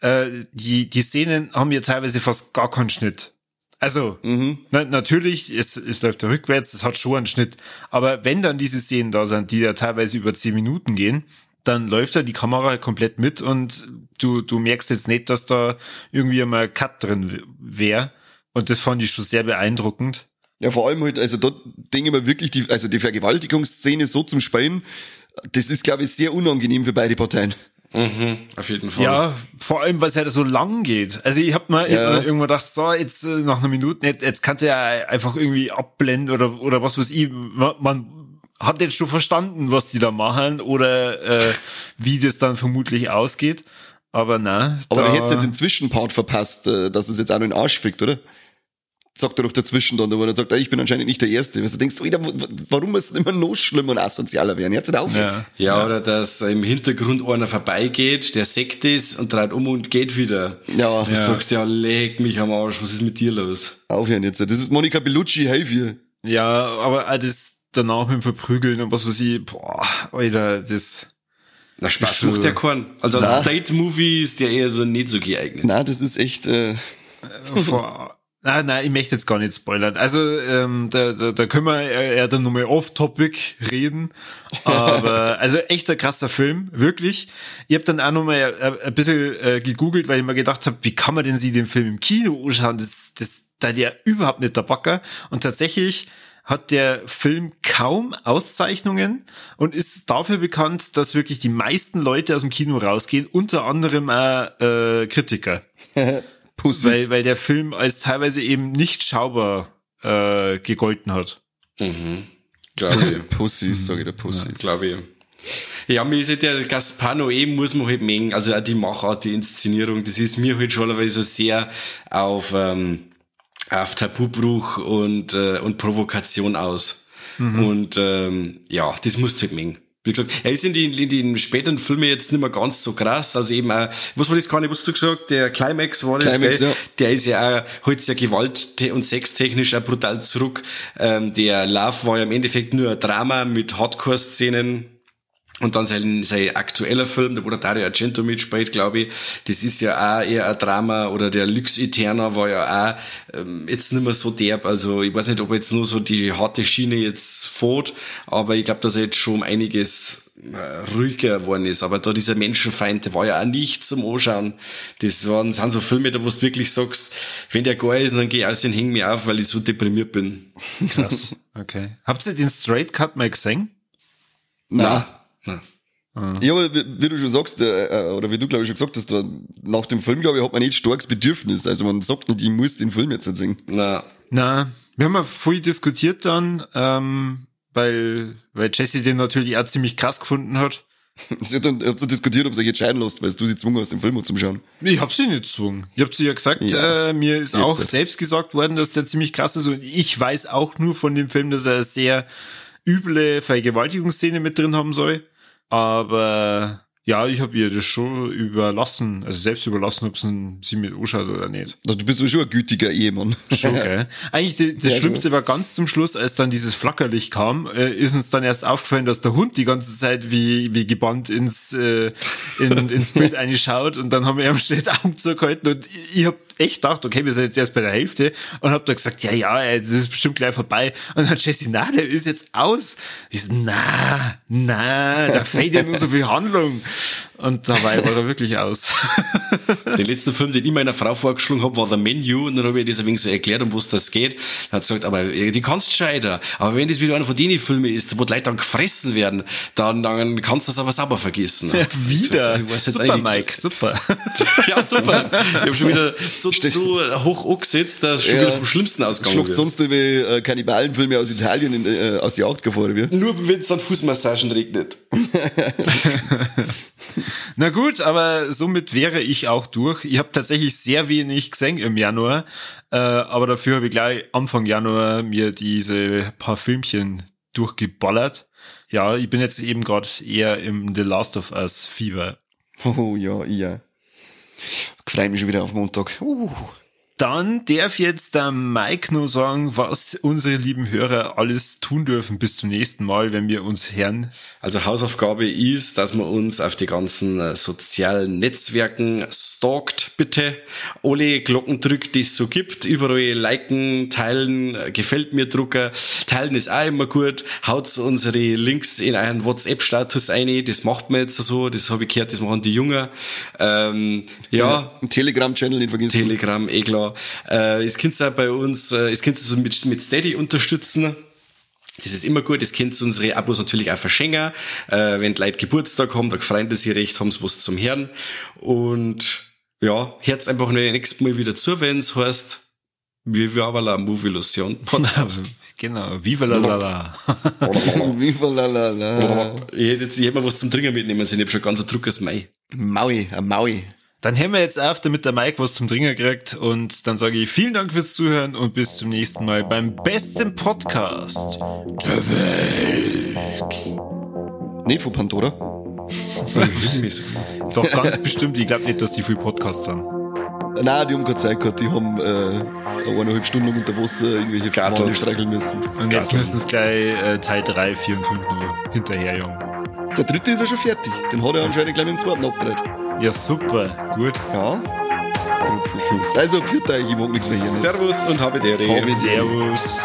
Äh, die, die Szenen haben ja teilweise fast gar keinen Schnitt. Also, mhm. na, natürlich, es, es läuft da rückwärts, das hat schon einen Schnitt. Aber wenn dann diese Szenen da sind, die ja teilweise über zehn Minuten gehen, dann läuft da die Kamera komplett mit und du, du merkst jetzt nicht, dass da irgendwie einmal Cut drin wäre. Und das fand ich schon sehr beeindruckend. Ja, vor allem halt, also dort denke ich mir wirklich, die, also die Vergewaltigungsszene so zum Spielen, das ist, glaube ich, sehr unangenehm für beide Parteien. Mhm, auf jeden Fall. Ja, vor allem, weil es halt so lang geht. Also ich habe mal ja. irgendwann gedacht, so, jetzt äh, nach einer Minute, jetzt, jetzt kannst du ja einfach irgendwie abblenden oder, oder was weiß ich. Man, man hat jetzt schon verstanden, was die da machen oder äh, wie das dann vermutlich ausgeht. Aber na. Aber da, da hättest du den Zwischenpart verpasst, äh, dass es jetzt auch noch in den Arsch fickt, oder? Sagt er doch dazwischen dann, wo er sagt, ich bin anscheinend nicht der Erste. Weil du denkst, warum muss es immer noch schlimmer und asozialer werden? Jetzt auf jetzt. Ja. ja, oder dass im Hintergrund einer vorbeigeht, der Sekt ist und dreht um und geht wieder. Ja. Du ja. sagst ja, leg mich am Arsch, was ist mit dir los? Aufhören jetzt. Das ist Monika Bellucci, hey wir. Ja, aber das danach mit dem Verprügeln und was weiß ich, boah, Alter, das... Na, Spaß macht der Korn. Also als Date-Movie ist der eher so nicht so geeignet. Na, das ist echt... Äh, vor, Nein, nein, ich möchte jetzt gar nicht spoilern. Also ähm, da, da, da können wir eher dann nochmal off-topic reden. Aber also echt ein krasser Film, wirklich. Ich habe dann auch nochmal ein, ein bisschen äh, gegoogelt, weil ich mir gedacht habe, wie kann man denn sie den Film im Kino anschauen? Das, das, da der überhaupt nicht der Backer. Und tatsächlich hat der Film kaum Auszeichnungen und ist dafür bekannt, dass wirklich die meisten Leute aus dem Kino rausgehen, unter anderem auch äh, Kritiker. Pussys. Weil, weil der Film als teilweise eben nicht schaubar äh, gegolten hat. Mhm. Pussy, Pussys, sage ich der Pussys. Ja, glaube ich. Ja, mir ist halt der Gaspano eben, muss man halt mengen, also auch die Machart, die Inszenierung, das ist mir halt schon so sehr auf, ähm, auf Tabubruch und, äh, und Provokation aus. Mhm. Und ähm, ja, das musst du halt mengen. Wie gesagt, er ist in den, in den späteren Filmen jetzt nicht mehr ganz so krass. Also eben auch, was war das gar nicht, was du gesagt der Climax war das, Climax? Ja. Der ist ja auch, holt ja gewalt- und sextechnisch auch brutal zurück. Ähm, der Love war ja im Endeffekt nur ein Drama mit Hardcore-Szenen und dann sein, sein aktueller Film, wo der Dario Argento mitspielt, glaube ich, das ist ja auch eher ein Drama oder der Lux Eterna war ja auch ähm, jetzt nicht mehr so derb. Also ich weiß nicht, ob jetzt nur so die harte Schiene jetzt fährt, aber ich glaube, dass er jetzt schon um einiges äh, ruhiger geworden ist. Aber da dieser Menschenfeind, der war ja auch nicht zum Anschauen. Das waren, sind so Filme, da wo du wirklich sagst, wenn der geil ist, dann geh ich aus und häng mich auf, weil ich so deprimiert bin. Krass. okay. Habt ihr den Straight Cut mal gesehen? Na. Ja. Ja, aber wie, du schon sagst, äh, oder wie du glaube ich schon gesagt hast, nach dem Film, glaube ich, hat man nicht starkes Bedürfnis. Also man sagt nicht, ich muss den Film jetzt sehen. Na. Na, wir haben ja voll diskutiert dann, ähm, weil, weil Jesse den natürlich auch ziemlich krass gefunden hat. Sie hat dann, habt so diskutiert, ob sie jetzt scheiden lässt, weil du sie gezwungen hast, den Film zu schauen. Ich hab sie nicht gezwungen. Ich hab sie ja gesagt, ja, äh, mir ist auch selbst gesagt worden, dass der ziemlich krass ist und ich weiß auch nur von dem Film, dass er sehr üble Vergewaltigungsszene mit drin haben soll. Aber ja, ich habe ihr das schon überlassen, also selbst überlassen, ob sie mit anschaut oder nicht. Also du bist schon ein gütiger Ehemann. Schon, gell? Eigentlich die, das ja, Schlimmste war ganz zum Schluss, als dann dieses Flackerlicht kam, äh, ist uns dann erst aufgefallen, dass der Hund die ganze Zeit wie, wie gebannt ins, äh, in, ins Bild einschaut und dann haben wir ihm schnell Augen zugehalten und ich hab echt gedacht, okay, wir sind jetzt erst bei der Hälfte und hab da gesagt, ja, ja, das ist bestimmt gleich vorbei. Und dann Jesse, na, der ist jetzt aus. Ich so, na, na, da fehlt ja nur so viel Handlung. Und dabei war er wirklich aus. Den letzten Film, den ich meiner Frau vorgeschlagen habe, war The Menu. Und dann habe ich das ein wenig so erklärt, um was das geht. Dann hat sie gesagt, aber äh, die kannst scheiter. Aber wenn das wieder einer von denen Filmen ist, wo die Leute dann gefressen werden, dann, dann kannst du das aber sauber vergessen. Ja, wieder. Gesagt, super, Mike, super. ja, super. Ich habe schon wieder so, so hoch angesetzt, dass schon ja. wieder vom Schlimmsten ausgegangen wird. sonst über äh, Kannibalenfilme aus Italien in, äh, aus die 80er gefahren wird. Nur wenn es dann Fußmassagen regnet. Na gut, aber somit wäre ich auch durch. Ich habe tatsächlich sehr wenig gesehen im Januar, äh, aber dafür habe ich gleich Anfang Januar mir diese paar Filmchen durchgeballert. Ja, ich bin jetzt eben gerade eher im The Last of Us Fieber. Oh ja, ja. Freue mich schon wieder auf Montag. Uh. Dann darf jetzt der Mike nur sagen, was unsere lieben Hörer alles tun dürfen bis zum nächsten Mal, wenn wir uns hören. Also Hausaufgabe ist, dass man uns auf die ganzen äh, sozialen Netzwerken stalkt, bitte. Alle Glocken drückt, die es so gibt. Überall liken, teilen, äh, gefällt mir Drucker. Teilen ist auch immer gut. Haut unsere Links in einen WhatsApp-Status ein. Das macht man jetzt so. Das habe ich gehört, das machen die Jungen. Ähm, ja. ja Telegram-Channel nicht vergessen. Telegram, eh klar. Äh, es könnt auch bei uns, äh, es könnt so mit, mit Steady unterstützen. Das ist immer gut. Das könnt unsere Abos natürlich auch verschenken. Äh, wenn die Leute Geburtstag haben, da freuen sie sich recht, haben sie was zum Herrn. Und ja, hört einfach nur nächstes Mal wieder zu, wenn es heißt, Viva la Movie Illusion Genau, Viva la la la. Viva la la la. Ich hätte jetzt, ich hätte mal was zum Trinken mitnehmen sollen. Ich habe schon ganz ein Druck als Mai. Maui, ein Maui. Dann hören wir jetzt auf, damit der Mike was zum Trinken kriegt. Und dann sage ich vielen Dank fürs Zuhören und bis zum nächsten Mal beim besten Podcast der Welt. Nicht von Pandora. Doch, ganz bestimmt. Ich glaube nicht, dass die viel Podcasts haben. Nein, die haben keine Zeit gehabt. Die haben äh, eineinhalb Stunden unter Wasser irgendwelche Garten streicheln müssen. Und jetzt müssen es gleich äh, Teil 3, 4 und 5 noch hinterherjagen. Der dritte ist ja schon fertig. Den hat er anscheinend gleich mit dem zweiten abgedreht. Ja, super. Gut. Ja. Also, für euch, ich mag nichts mehr hier. Servus und habe. Servus.